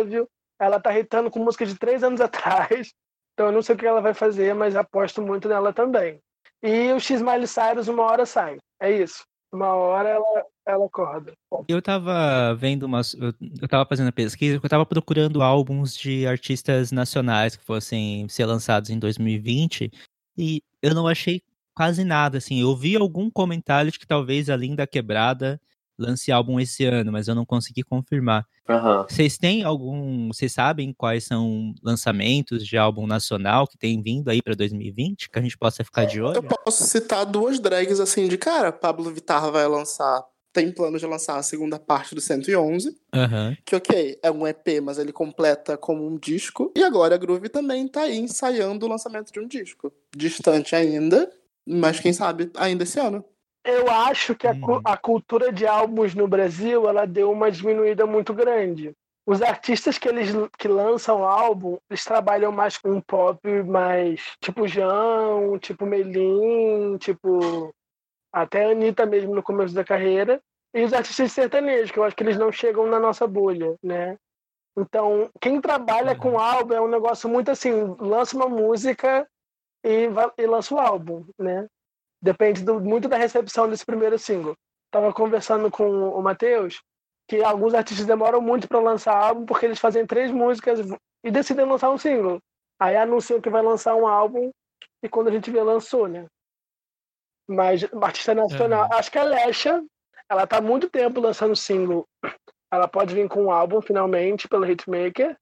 You. Ela tá hitando com música de três anos atrás. Então eu não sei o que ela vai fazer, mas aposto muito nela também. E o X Miley Cyrus uma hora sai. É isso. Uma hora ela, ela acorda. Eu tava vendo umas. Eu, eu tava fazendo pesquisa, eu tava procurando álbuns de artistas nacionais que fossem ser lançados em 2020 e eu não achei quase nada, assim. Eu vi algum comentário de que talvez a Linda Quebrada lance álbum esse ano, mas eu não consegui confirmar. Vocês têm algum. Vocês sabem quais são lançamentos de álbum nacional que tem vindo aí pra 2020? Que a gente possa ficar de Eu olho? posso citar duas drags assim de cara. Pablo Vittar vai lançar, tem plano de lançar a segunda parte do 111, Aham. que ok, é um EP, mas ele completa como um disco. E agora a Groove também tá aí ensaiando o lançamento de um disco. Distante ainda, mas quem sabe ainda esse ano. Eu acho que a, cu- Uhum. a cultura de álbuns no Brasil ela deu uma diminuída muito grande. Os artistas que eles que lançam álbum, eles trabalham mais com um pop mais tipo João, tipo Melim, tipo até a Anitta mesmo no começo da carreira. E os artistas sertanejos, que eu acho que eles não chegam na nossa bolha, né? Então, quem trabalha com álbum é um negócio muito assim, lança uma música e, e lança o álbum, né? Depende do- muito da recepção desse primeiro single. Tava conversando com o Matheus que alguns artistas demoram muito para lançar álbum porque eles fazem três músicas e decidem lançar um single. Aí anunciam que vai lançar um álbum e quando a gente vê, lançou, né? Mas artista nacional, Uhum. acho que a Lesha, ela tá há muito tempo lançando single. Ela pode vir com um álbum finalmente pelo Hitmaker.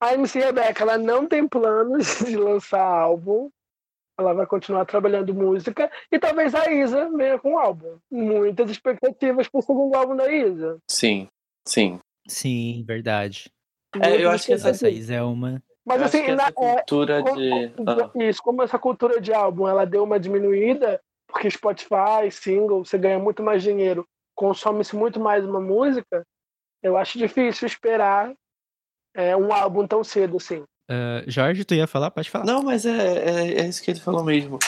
A MC Rebecca, ela não tem planos de lançar álbum. Ela vai continuar trabalhando música. E talvez a Isa venha com um álbum. Muitas expectativas pro segundo álbum da Isa. Sim, sim. Sim, verdade. É, eu acho que essa- Essa Isa é uma. Mas Eu acho assim, que na- essa é, cultura como- de. Ah, Isso, como essa cultura de álbum ela deu uma diminuída, porque Spotify, single, você ganha muito mais dinheiro, consome-se muito mais uma música, Eu acho difícil esperar é, um álbum tão cedo assim. Uh, Jorge, tu ia falar? Pode falar. Não, mas é, é, é, isso que ele falou mesmo.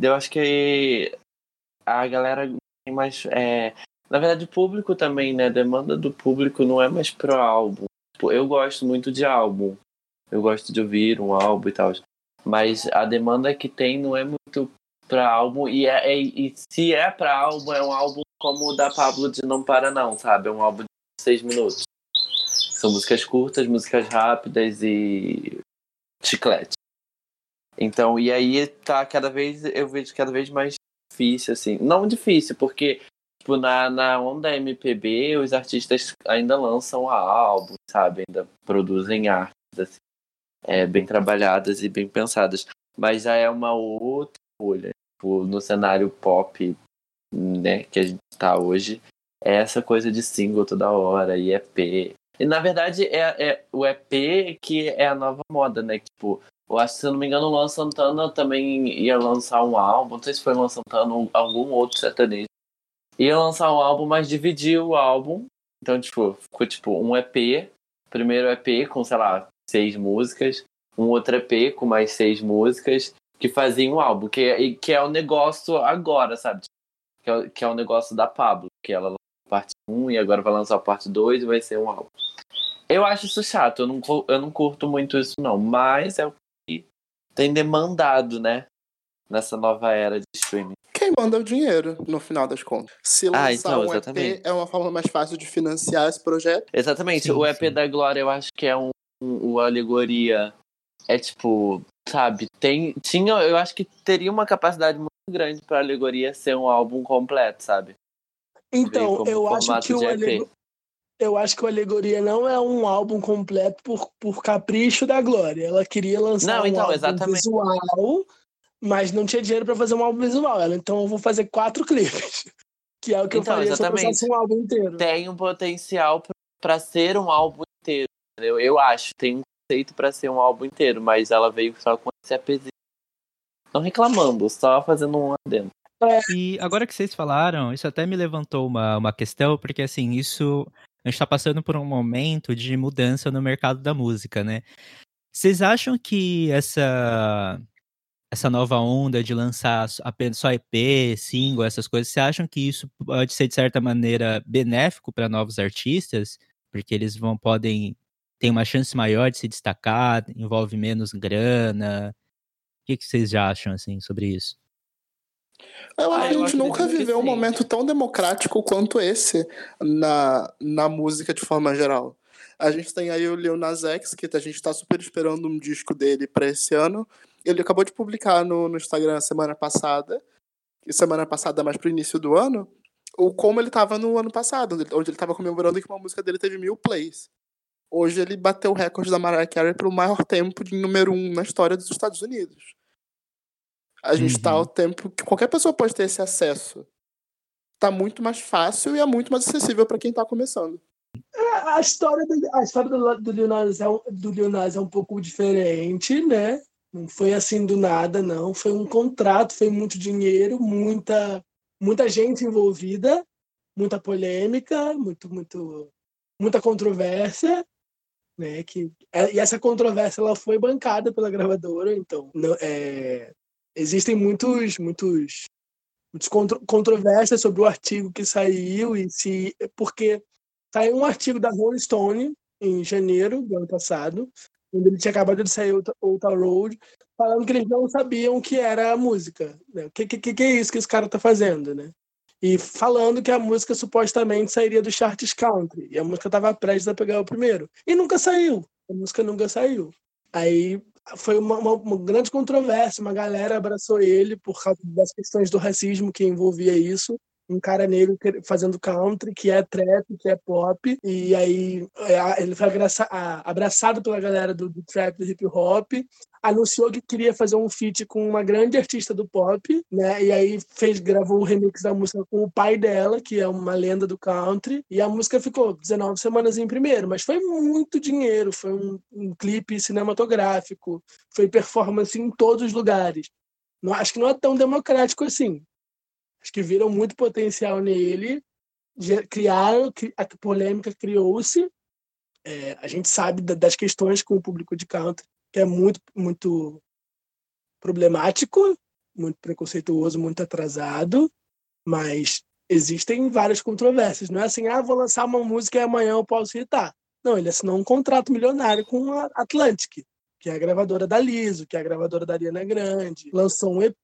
Eu acho que a galera tem mais. É, na verdade, o público também, né? A demanda do público não é mais pro álbum. Tipo, eu gosto muito de álbum. Eu gosto de ouvir um álbum e tal. Mas a demanda que tem não é muito pra álbum. E, é, é e se é pra álbum, é um álbum como o da Pablo de Não Para Não, sabe? É um álbum de seis minutos. São músicas curtas, músicas rápidas e chiclete. Então, e aí tá cada vez, eu vejo cada vez mais difícil, assim. Não difícil, porque, tipo, na, na onda MPB, os artistas ainda lançam álbum, sabe? Ainda produzem artes, assim, é, bem trabalhadas e bem pensadas. Mas já é uma outra folha. Tipo, no cenário pop, né, que a gente tá hoje, é essa coisa de single toda hora, e EP. E na verdade é, é o EP que é a nova moda, né? Tipo, eu acho que, se eu não me engano, o Luan Santana também ia lançar um álbum. Não sei se foi o Luan Santana ou algum outro sertanejo. Ia lançar um álbum, mas dividiu o álbum. Então, tipo, ficou tipo um EP. Primeiro EP com, sei lá, seis músicas. Um outro EP com mais seis músicas. Que fazia um álbum. Que, que é o negócio agora, sabe? Que é, que é o negócio da Pablo. Que ela lançou a parte 1 e agora vai lançar a parte 2 e vai ser um álbum. Eu acho isso chato, eu não, eu não curto muito isso, não. Mas é o tem demandado, né? Nessa nova era de streaming. Quem manda é o dinheiro, no final das contas. Se lançar ah, então, um EP é uma forma mais fácil de financiar esse projeto. Exatamente. Sim, o EP sim. da Glória, eu acho que é um, uma alegoria. É tipo, sabe, tem. Tinha, eu acho que teria uma capacidade muito grande para alegoria ser um álbum completo, sabe? Então, eu acho que o, aleg eu acho que o Alegoria não é um álbum completo por, por capricho da Glória. Ela queria lançar não, um então, álbum exatamente. visual, mas não tinha dinheiro para fazer um álbum visual. Ela, então eu vou fazer quatro clipes. Que é o que então, eu faria exatamente. se eu um álbum inteiro. Tem um potencial para ser um álbum Entendeu? Eu acho, tem um conceito para ser um álbum inteiro, mas ela veio só com esse APzinho. Não reclamando, só fazendo um adendo. É. E agora que vocês falaram, isso até me levantou uma, uma questão, porque assim, isso a gente está passando por um momento de mudança no mercado da música, né? Vocês acham que essa essa nova onda de lançar apenas só EP, single, essas coisas, vocês acham que isso pode ser de certa maneira benéfico para novos artistas, porque eles vão podem ter uma chance maior de se destacar, envolve menos grana? O que, que vocês já acham assim sobre isso? Eu acho ah, que a gente nunca viveu um momento tão democrático quanto esse na, na música de forma geral. A gente tem aí o Lil Nas X, que a gente está super esperando um disco dele para esse ano. Ele acabou de publicar no, no Instagram semana passada, e semana passada mais pro início do ano, o como ele estava no ano passado, onde ele estava comemorando que uma música dele teve mil plays. Hoje ele bateu o recorde da Mariah Carey pelo maior tempo de número um na história dos Estados Unidos. A gente está uhum. ao tempo que qualquer pessoa pode ter esse acesso. Está muito mais fácil e é muito mais acessível para quem está começando. É, a história do, a história do, do, Leonardo é, do Leonardo é um pouco diferente, né? Não foi assim do nada, não. Foi um contrato, foi muito dinheiro, muita, muita gente envolvida, muita polêmica, muito, muito, muita controvérsia, né? Que, é, e essa controvérsia ela foi bancada pela gravadora, então não, é, existem muitos, muitos, muitos contro controvérsias sobre o artigo que saiu e se porque saiu um artigo da Rolling Stone em janeiro do ano passado, quando ele tinha acabado de sair Outer Road, falando que eles não sabiam o que era a música. Né? O que, que, que é isso que esse cara tá fazendo, né? E falando que a música supostamente sairia do charts country. E a música estava prestes a pegar o primeiro. E nunca saiu. A música nunca saiu. Aí foi uma, uma, uma, grande controvérsia, uma galera abraçou ele por causa das questões do racismo que envolvia isso. Um cara negro fazendo country, que é trap, que é pop, e aí é, ele foi abraçado pela galera do, do trap, do hip hop, anunciou que queria fazer um feat com uma grande artista do pop, né? E aí fez, gravou o remix da música com o pai dela, que é uma lenda do country, e a música ficou 19 semanas em primeiro, mas foi muito dinheiro, foi um, um clipe cinematográfico, foi performance em todos os lugares. Não, acho que não é tão democrático assim. Acho que viram muito potencial nele, criaram, a polêmica criou-se. É, a gente sabe das questões com o público de country, que é muito, muito problemático, muito preconceituoso, muito atrasado, mas existem várias controvérsias. Não é assim, ah, vou lançar uma música e amanhã eu posso irritar. Não, ele assinou um contrato milionário com a Atlantic, que é a gravadora da Liso, que é a gravadora da Ariana Grande, lançou um EP,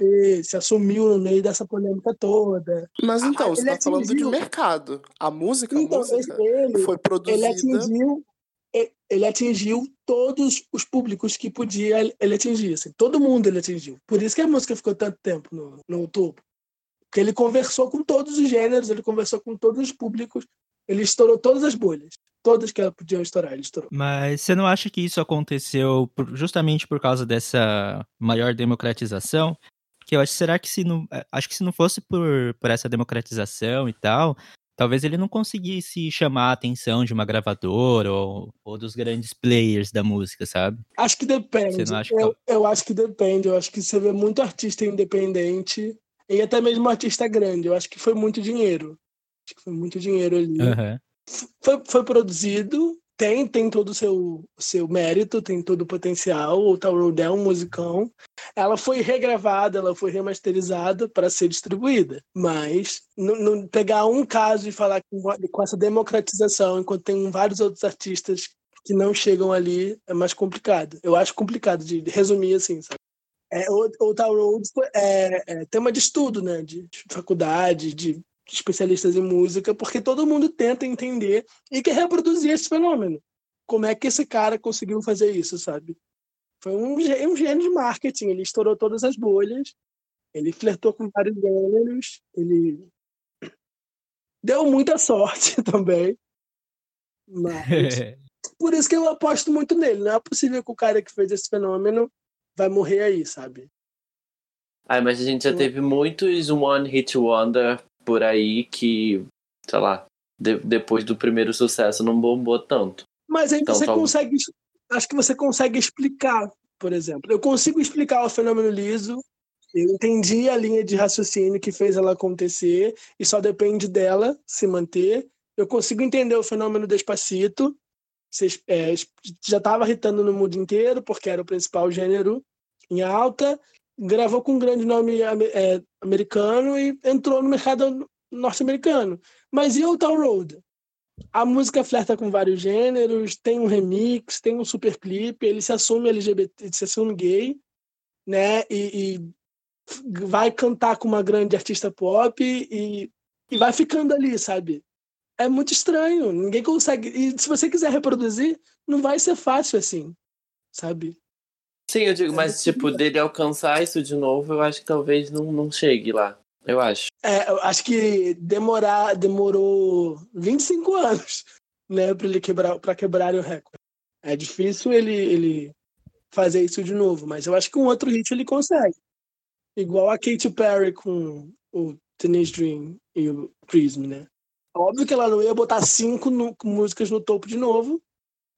se assumiu no meio dessa polêmica toda. Mas então, ah, você está atingiu... falando de mercado. A música, então, a música ele, foi produzida... Ele atingiu, ele atingiu todos os públicos que podia ele atingir. Assim, todo mundo ele atingiu. Por isso que a música ficou tanto tempo no, no topo. Porque ele conversou com todos os gêneros, ele conversou com todos os públicos, ele estourou todas as bolhas. Todas que ela podiam estourar, ele estourou. Mas você não acha que isso aconteceu por, justamente por causa dessa maior democratização? Que eu acho, será que se não. É, acho que se não fosse por, por essa democratização e tal, talvez ele não conseguisse chamar a atenção de uma gravadora ou, ou dos grandes players da música, sabe? Acho que depende. Que... eu, eu acho que depende. Eu acho que você vê muito artista independente e até mesmo artista grande. Eu acho que foi muito dinheiro. Acho que foi muito dinheiro ali. Uhum foi, foi produzido, tem, tem todo o seu, seu mérito, tem todo o potencial. O Tal Road é um musicão. Ela foi regravada, ela foi remasterizada para ser distribuída. Mas não, pegar um caso e falar com, com essa democratização, enquanto tem vários outros artistas que não chegam ali, é mais complicado. Eu acho complicado de resumir assim, sabe? É, o, o Tal Road é, é tema de estudo, né? De faculdade, de especialistas em música, porque todo mundo tenta entender e quer reproduzir esse fenômeno. Como é que esse cara conseguiu fazer isso, sabe? Foi um, um gênio de marketing, ele estourou todas as bolhas, ele flertou com vários gêneros, ele deu muita sorte também. Mas por isso que eu aposto muito nele. Não é possível que o cara que fez esse fenômeno vai morrer aí, sabe? Ah, mas a gente já teve muitos One Hit Wonder por aí que, sei lá, de, depois do primeiro sucesso não bombou tanto. Mas aí então, você consegue. Acho que você consegue explicar, por exemplo. Eu consigo explicar o fenômeno liso. Eu entendi a linha de raciocínio que fez ela acontecer e só depende dela se manter. Eu consigo entender o fenômeno despacito. Você, é, já estava irritando no mundo inteiro, porque era o principal gênero em alta gravou com um grande nome é, americano e entrou no mercado norte-americano. Mas e o Town Road? A música flerta com vários gêneros, tem um remix, tem um super clipe, ele se assume LGBT, se assume gay, né? E, e vai cantar com uma grande artista pop e, e vai ficando ali, sabe? É muito estranho, ninguém consegue. E se você quiser reproduzir, não vai ser fácil assim, sabe? Sim, eu digo, mas tipo, dele alcançar isso de novo, eu acho que talvez não, não chegue lá. Eu acho. É, eu acho que demorar, demorou 25 anos, né, para ele quebrar, para quebrar o recorde. É difícil ele, ele fazer isso de novo, mas eu acho que um outro hit ele consegue. Igual a Katy Perry com o Teenage Dream e o Prism, né? Óbvio que ela não ia botar cinco no, músicas no topo de novo,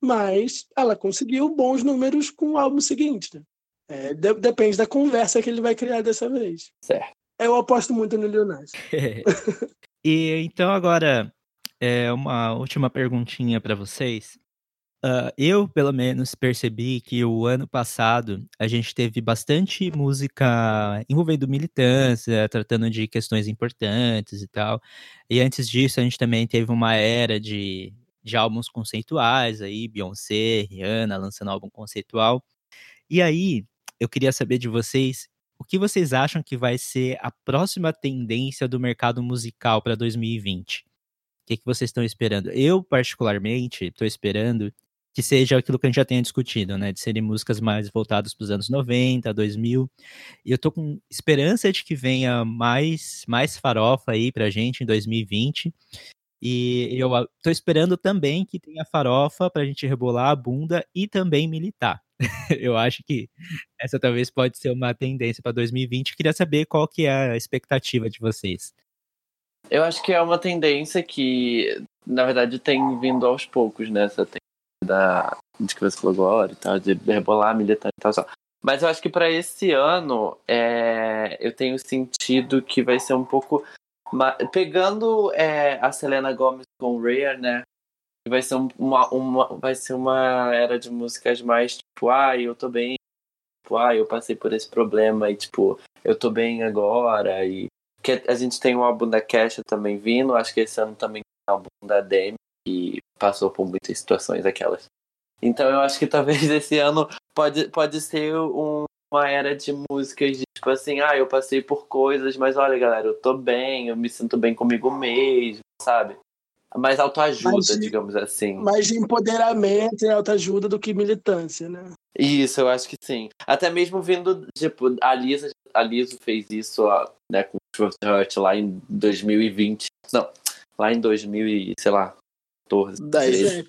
mas ela conseguiu bons números com o álbum seguinte. Né? É, de, depende da conversa que ele vai criar dessa vez. Certo. Eu aposto muito no Leonardo. e então agora é uma última perguntinha para vocês. Uh, eu, pelo menos, percebi que o ano passado a gente teve bastante música envolvendo militância, tratando de questões importantes e tal. E antes disso, a gente também teve uma era de de álbuns conceituais aí, Beyoncé, Rihanna lançando álbum conceitual. E aí, eu queria saber de vocês o que vocês acham que vai ser a próxima tendência do mercado musical para 2020? O que, que vocês estão esperando? Eu, particularmente, estou esperando que seja aquilo que a gente já tenha discutido, né? De serem músicas mais voltadas para os anos 90, 2000. E eu tô com esperança de que venha mais, mais farofa aí pra gente em 2020. E eu tô esperando também que tenha farofa pra gente rebolar a bunda e também militar. eu acho que essa talvez pode ser uma tendência para 2020. Queria saber qual que é a expectativa de vocês. Eu acho que é uma tendência que, na verdade, tem vindo aos poucos, né? Essa tendência da, de que você falou agora e tal, de rebolar, militar e tal. Mas eu acho que para esse ano, é, eu tenho sentido que vai ser um pouco Mas, pegando é, a Selena Gomez com Rare, né? Vai ser uma, uma, vai ser uma era de músicas mais tipo, ah, eu tô bem, tipo, ah, eu passei por esse problema e tipo, eu tô bem agora. E que a gente tem um álbum da Kesha também vindo, acho que esse ano também tem um álbum da Demi, que passou por muitas situações aquelas. Então eu acho que talvez esse ano pode, pode ser um, uma era de músicas de tipo assim, ah, eu passei por coisas, mas olha, galera, eu tô bem, eu me sinto bem comigo mesmo, sabe? Mais autoajuda, de, digamos assim. Mais de empoderamento e autoajuda do que militância, né? Isso, eu acho que sim. Até mesmo vindo, tipo, a Lisa, a Lisa fez isso né, com Truth Hurt lá em 2020. Não, lá em 2000 e, sei lá, 14. 10.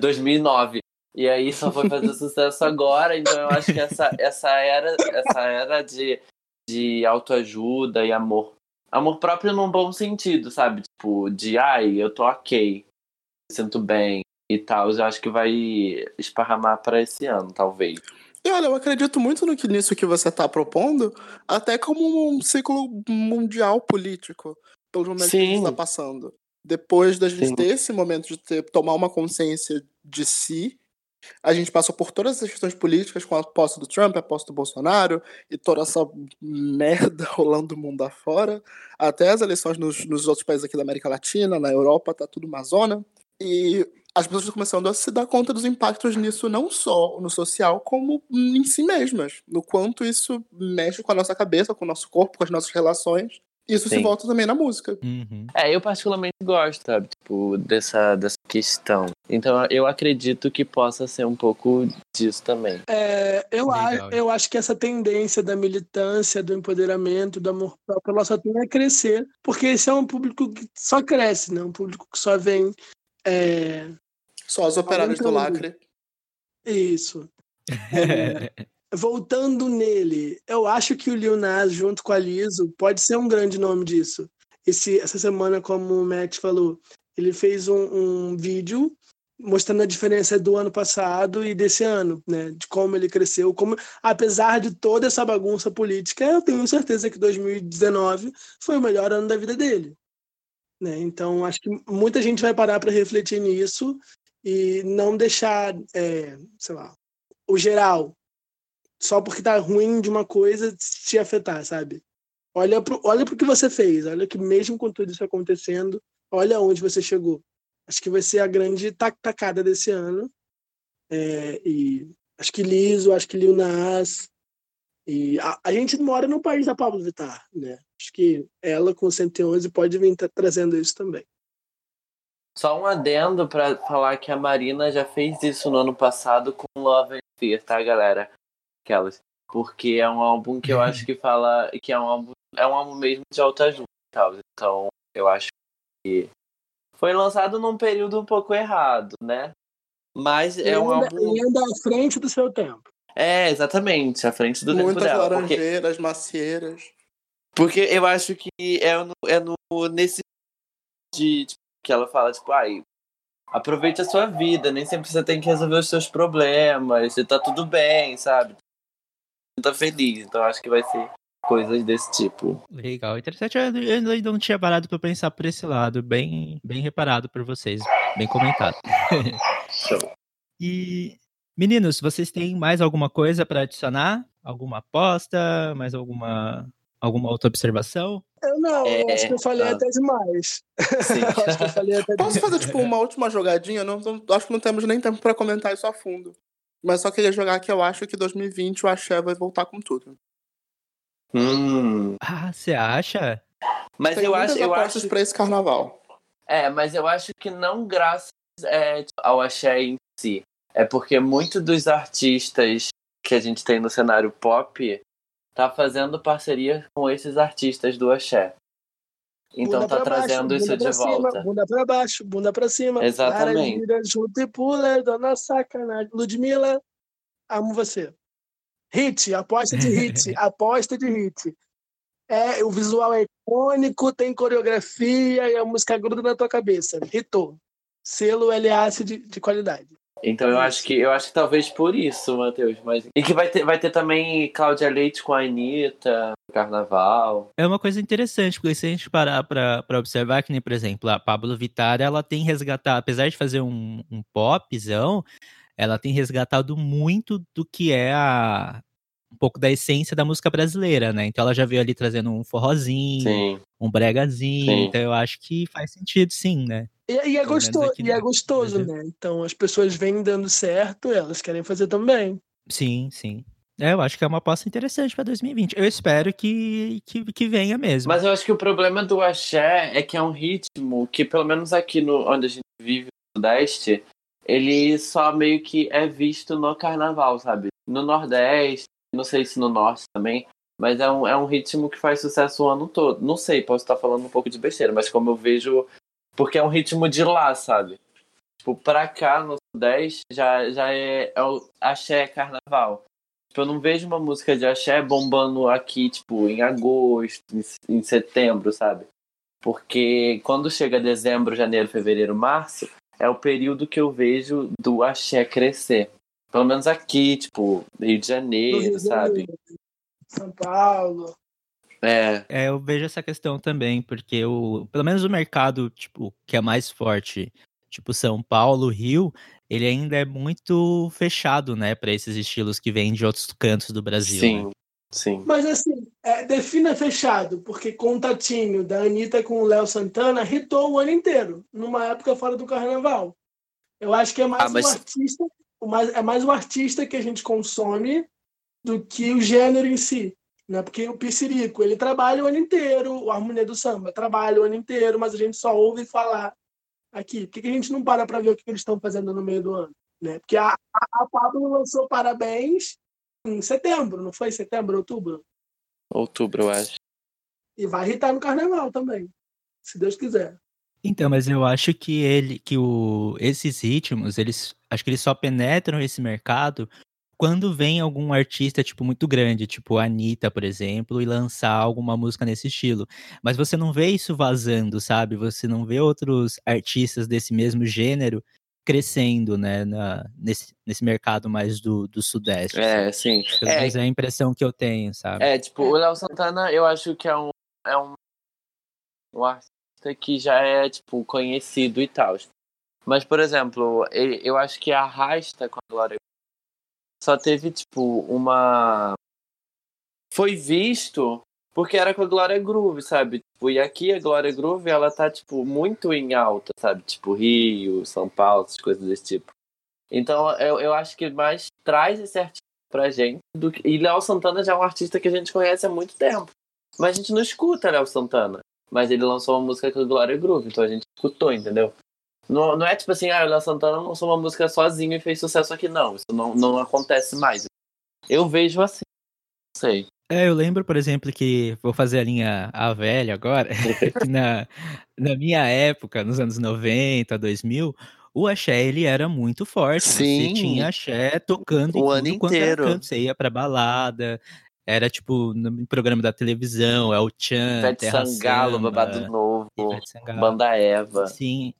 2009. E aí só foi fazer sucesso agora, então eu acho que essa, essa era, essa era de, de autoajuda e amor. Amor próprio num bom sentido, sabe? Tipo, de ai, eu tô ok, me sinto bem e tal. Eu acho que vai esparramar para esse ano, talvez. E olha, eu acredito muito no que, nisso que você está propondo, até como um ciclo mundial político, pelos momentos Sim. que a gente está passando. Depois da gente Sim. ter esse momento de ter, tomar uma consciência de si, a gente passou por todas essas questões políticas com a posse do Trump, a posse do Bolsonaro e toda essa merda rolando do mundo afora, até as eleições nos, nos outros países aqui da América Latina, na Europa, tá tudo uma zona. E as pessoas estão começando a se dar conta dos impactos nisso, não só no social, como em si mesmas. No quanto isso mexe com a nossa cabeça, com o nosso corpo, com as nossas relações. Isso Sim. se volta também na música. Uhum. É, eu particularmente gosto, sabe? Tipo, dessa, dessa questão. Então eu acredito que possa ser um pouco disso também. É, eu, a, eu acho que essa tendência da militância, do empoderamento, do amor próprio, ela só tem a crescer, porque esse é um público que só cresce, né? Um público que só vem. É... Só as operárias do lacre. Isso. É, voltando nele, eu acho que o Lil Nas, junto com a Liso, pode ser um grande nome disso. Esse, essa semana, como o Matt falou, ele fez um, um vídeo mostrando a diferença do ano passado e desse ano, né? De como ele cresceu, como apesar de toda essa bagunça política, eu tenho certeza que 2019 foi o melhor ano da vida dele, né? Então acho que muita gente vai parar para refletir nisso e não deixar, é, sei lá, o geral só porque tá ruim de uma coisa te afetar, sabe? Olha pro, olha pro que você fez, olha que mesmo com tudo isso acontecendo, olha onde você chegou. Acho que vai ser a grande tacada desse ano. É, e acho que Liso, acho que Lil Nas. E a, a, gente mora no país da Pablo Vittar, né? Acho que ela com 111 pode vir tá trazendo isso também. Só um adendo para falar que a Marina já fez isso no ano passado com Love and Fear, tá, galera? Aquelas. Porque é um álbum que eu acho que fala. que é um álbum. É um álbum mesmo de autoajuda e tal. Então, eu acho que foi lançado num período um pouco errado, né? Mas é um álbum. Anda à frente do seu tempo. É, exatamente, à frente do Muitas tempo dela. Muitas laranjeiras, porque... macieiras. Porque eu acho que é no, é no nesse de tipo, que ela fala, tipo, ai, aproveite a sua vida, nem sempre você tem que resolver os seus problemas, você tá tudo bem, sabe? Tá feliz. Então acho que vai ser coisas desse tipo. Legal, interessante. Eu ainda não tinha parado para pensar por esse lado. Bem, bem reparado por vocês, bem comentado. Show. E meninos, vocês têm mais alguma coisa para adicionar? Alguma aposta? Mais alguma alguma outra observação? Eu não, é, eu acho que eu falei tá. até demais. acho que eu falei até Posso demais. fazer tipo uma última jogadinha? Não, não, acho que não temos nem tempo para comentar isso a fundo. Mas só queria jogar que eu acho que 2020 o Axé vai voltar com tudo. Hum. Ah, você acha? Mas Tem eu acho, eu acho para esse carnaval. É, mas eu acho que não graças é, ao Axé em si. É porque muitos dos artistas que a gente tem no cenário pop tá fazendo parceria com esses artistas do Axé. Então bunda tá trazendo baixo, isso de cima, volta. Bunda pra baixo, bunda pra cima. Exatamente. Para, junto e pula, dona sacanagem. Ludmilla, amo você. Hit, aposta de hit, aposta de hit. É, o visual é icônico, tem coreografia e a música gruda na tua cabeça. Hitou. Selo LAS de, de qualidade. Então eu acho que eu acho que talvez por isso, Matheus. Mas... E que vai ter, vai ter também Cláudia Leite com a Anitta, Carnaval. É uma coisa interessante, porque se a gente parar pra, pra observar que nem, por exemplo, a Pablo Vittar, ela tem resgatado, apesar de fazer um, um popzão, ela tem resgatado muito do que é a, um pouco da essência da música brasileira, né? Então ela já veio ali trazendo um forrozinho, Sim. um bregazinho, Sim. então eu acho que faz sentido sim, né? E, e é, gostoso, e é gostoso, Brasil. né? Então as pessoas vêm dando certo, elas querem fazer também. Sim, sim. É, eu acho que é uma aposta interessante para 2020. Eu espero que, que, que venha mesmo. Mas eu acho que o problema do axé é que é um ritmo que, pelo menos aqui no, onde a gente vive, no Sudeste, ele só meio que é visto no carnaval, sabe? No Nordeste, não sei se no Norte também, mas é um, é um ritmo que faz sucesso o ano todo. Não sei, posso estar falando um pouco de besteira, mas como eu vejo. Porque é um ritmo de lá, sabe? Tipo, pra cá, no Sudeste, já, já é, é o axé carnaval. Tipo, eu não vejo uma música de axé bombando aqui, tipo, em agosto, em, em setembro, sabe? Porque quando chega dezembro, janeiro, fevereiro, março, é o período que eu vejo do axé crescer. Pelo menos aqui, tipo, Rio de Janeiro, Rio de sabe? Janeiro, São Paulo. É, É, eu vejo essa questão também, porque o, pelo menos o mercado, tipo, que é mais forte, tipo São Paulo, Rio, ele ainda é muito fechado, né, para esses estilos que vêm de outros cantos do Brasil. sim, né? sim. Mas assim, é, defina fechado, porque com o Tatinho, da Anitta com o Léo Santana, hitou o ano inteiro, numa época fora do carnaval. Eu acho que é mais Ah, mas- o artista, o mais, é mais o artista que a gente consome do que o gênero em si. Né? Porque o Piscirico, ele trabalha o ano inteiro, o Harmonia do Samba trabalha o ano inteiro, mas a gente só ouve falar aqui. Por que que a gente não para para ver o que que eles estão fazendo no meio do ano? Né? Porque a, a, a Pablo lançou Parabéns em setembro, não foi? Setembro, outubro? Outubro, eu acho. E vai irritar no carnaval também, se Deus quiser. Então, mas eu acho que ele, que o, esses ritmos, eles, acho que eles só penetram esse mercado quando vem algum artista, tipo, muito grande, tipo a Anitta, por exemplo, e lançar alguma música nesse estilo. Mas você não vê isso vazando, sabe? Você não vê outros artistas desse mesmo gênero crescendo, né, na, nesse, nesse mercado mais do, do Sudeste. É, sabe? sim. Pelo É, é a impressão que eu tenho, sabe? É, tipo, o Léo Santana, eu acho que é um, é um, um artista que já é, tipo, conhecido e tal. Mas, por exemplo, eu acho que a Arrasta com a Glória só teve, tipo, uma. Foi visto porque era com a Glória Groove, sabe? Tipo, e aqui a Glória Groove, ela tá, tipo, muito em alta, sabe? Tipo, Rio, São Paulo, essas coisas desse tipo. Então, eu, eu acho que mais traz esse artista pra gente. Do que... E Léo Santana já é um artista que a gente conhece há muito tempo. Mas a gente não escuta Léo Santana. Mas ele lançou uma música com a Glória Groove, então a gente escutou, entendeu? Não, não é tipo assim, ah, o Léo Santana lançou uma música sozinho e fez sucesso aqui, não. Isso não, não acontece mais. Eu vejo assim. Não sei. É, eu lembro, por exemplo, que vou fazer a linha A velha agora, que na, na minha época, nos anos 90, 2000, o axé ele era muito forte. Sim. Você tinha axé tocando O ano inteiro. canto. Você ia pra balada, era tipo no programa da televisão, é o Tchan, Ivete Terra Sangalo, Samba, Babado Novo. Banda Eva. Sim,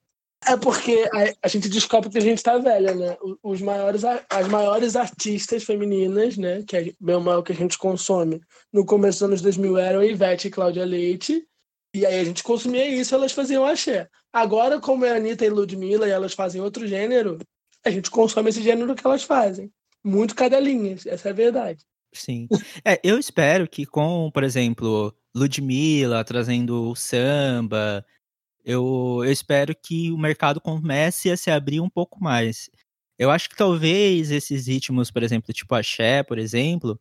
É porque a, a gente descobre que a gente tá velha, né? O- Os maiores, a- as maiores artistas femininas, né? Que é bem ou mal que a gente consome no começo dos anos 2000 eram Ivete e Cláudia Leite. E aí a gente consumia isso, elas faziam axé. Agora, como é a Anitta e Ludmilla e elas fazem outro gênero, a gente consome esse gênero que elas fazem. Muito cadelinhas, essa é a verdade. Sim. É, eu espero que com, por exemplo, Ludmilla trazendo o samba, eu, eu espero que o mercado comece a se abrir um pouco mais. Eu acho que talvez esses ritmos, por exemplo, tipo axé, por exemplo,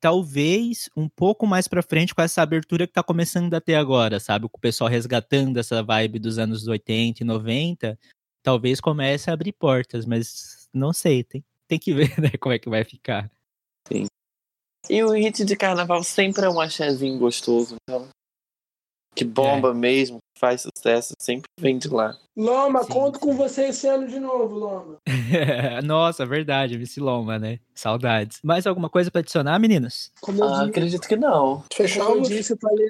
talvez um pouco mais pra frente com essa abertura que tá começando a ter agora, sabe? Com o pessoal resgatando essa vibe dos anos 80 e 90, talvez comece a abrir portas, mas não sei, tem, tem que ver, né, como é que vai ficar. E o hit de carnaval sempre é um axézinho gostoso, então. Que É. bomba mesmo, que faz sucesso, sempre vem de lá. Loma, Sim, conto com você esse ano de novo, Loma. Nossa, verdade, MC Loma, né? Saudades. Mais alguma coisa pra adicionar, meninas? Como eu Ah, disse, acredito que não. como eu Fechamos? disse, eu falei,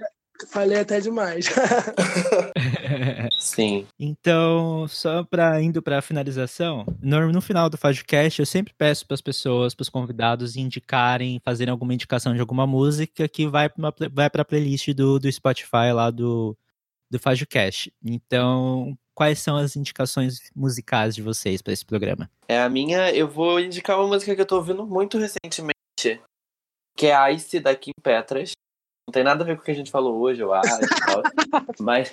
Falei até demais. Sim. Então, só para indo para a finalização, no, no, final do Fajocast eu sempre peço para as pessoas, para os convidados indicarem, fazerem alguma indicação de alguma música que vai para vai a playlist do, do Spotify lá do, do Fajocast. Então, quais são as indicações musicais de vocês para esse programa? É a minha, eu vou indicar uma música que eu tô ouvindo muito recentemente, que é Ice da Kim Petras. Não tem nada a ver com o que a gente falou hoje, eu acho. Mas,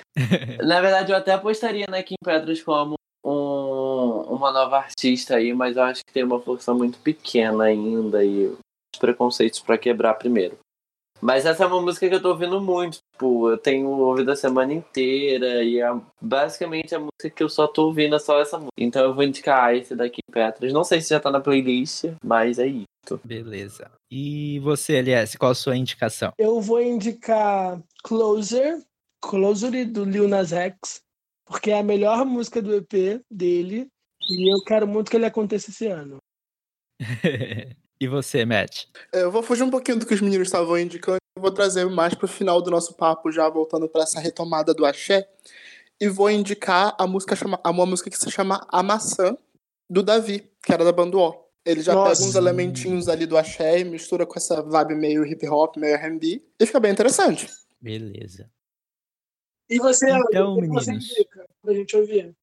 na verdade, eu até apostaria na Kim Petras como um, uma nova artista aí, mas eu acho que tem uma força muito pequena ainda e os preconceitos para quebrar primeiro. Mas essa é uma música que eu tô ouvindo muito, tipo, eu tenho ouvido a semana inteira e é basicamente a música que eu só tô ouvindo é só essa música. Então eu vou indicar esse daqui, Petras. Não sei se já tá na playlist, mas é isso. Beleza. E você, LS, qual a sua indicação? Eu vou indicar Closer, Closer do Lil Nas X, porque é a melhor música do EP dele e eu quero muito que ele aconteça esse ano. e você, Matt? É, eu vou fugir um pouquinho do que os meninos estavam indicando, vou trazer mais pro final do nosso papo, já voltando para essa retomada do axé, e vou indicar a música chama, uma música que se chama A Maçã do Davi, que era da banda O. Ele já Nossa. pega uns elementinhos ali do axé e mistura com essa vibe meio hip hop, meio R&B, e fica bem interessante. Beleza. E você, então, que meninos, você indica pra gente ouvir?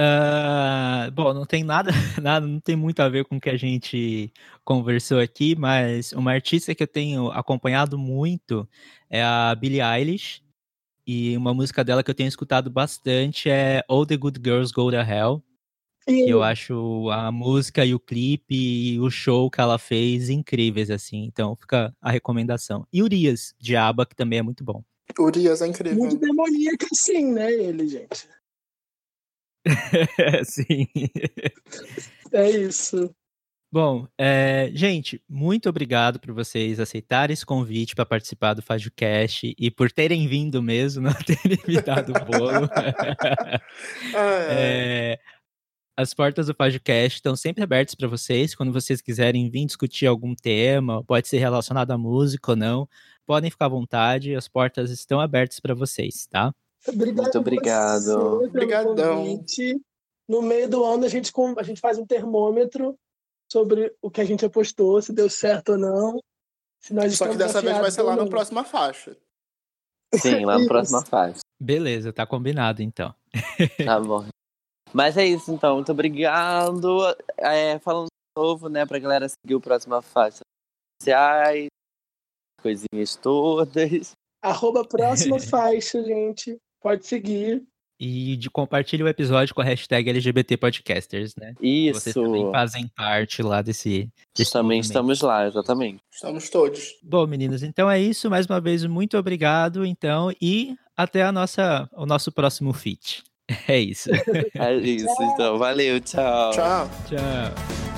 Uh, bom, não tem nada, nada, não tem muito a ver com o que a gente conversou aqui, mas uma artista que eu tenho acompanhado muito é a Billie Eilish. E uma música dela que eu tenho escutado bastante é All the Good Girls Go to Hell. E eu acho a música e o clipe e o show que ela fez incríveis, assim. Então fica a recomendação. E Urias, de ABBA, que também é muito bom. Urias é incrível. Muito demoníaco sim, né, ele, gente? sim. É isso. Bom, é, gente, muito obrigado por vocês aceitarem esse convite para participar do FajoCast e por terem vindo mesmo, não terem me dado o bolo. é, as portas do podcast estão sempre abertas para vocês. Quando vocês quiserem vir discutir algum tema, pode ser relacionado à música ou não, podem ficar à vontade. As portas estão abertas para vocês, tá? Obrigado Muito obrigado. Obrigadão. No meio do ano a gente, a gente faz um termômetro sobre o que a gente apostou, se deu certo ou não. Só que dessa vez vai ser lá na próxima faixa. Sim, lá na próxima faixa. Beleza, tá combinado então. Tá bom. Mas é isso, então. Muito obrigado. É, falando de novo, né, pra galera seguir o próxima faixa sociais, coisinhas todas. Arroba próxima faixa, gente. Pode seguir. E de compartilhe o episódio com a hashtag LGBT Podcasters, né? Isso. Vocês também fazem parte lá desse. desse também movimento. estamos lá, exatamente. Estamos todos. Bom, meninos, então é isso. Mais uma vez, muito obrigado, então, e até a nossa, o nosso próximo feat. É isso. É isso, então. Valeu, tchau. Tchau. Tchau.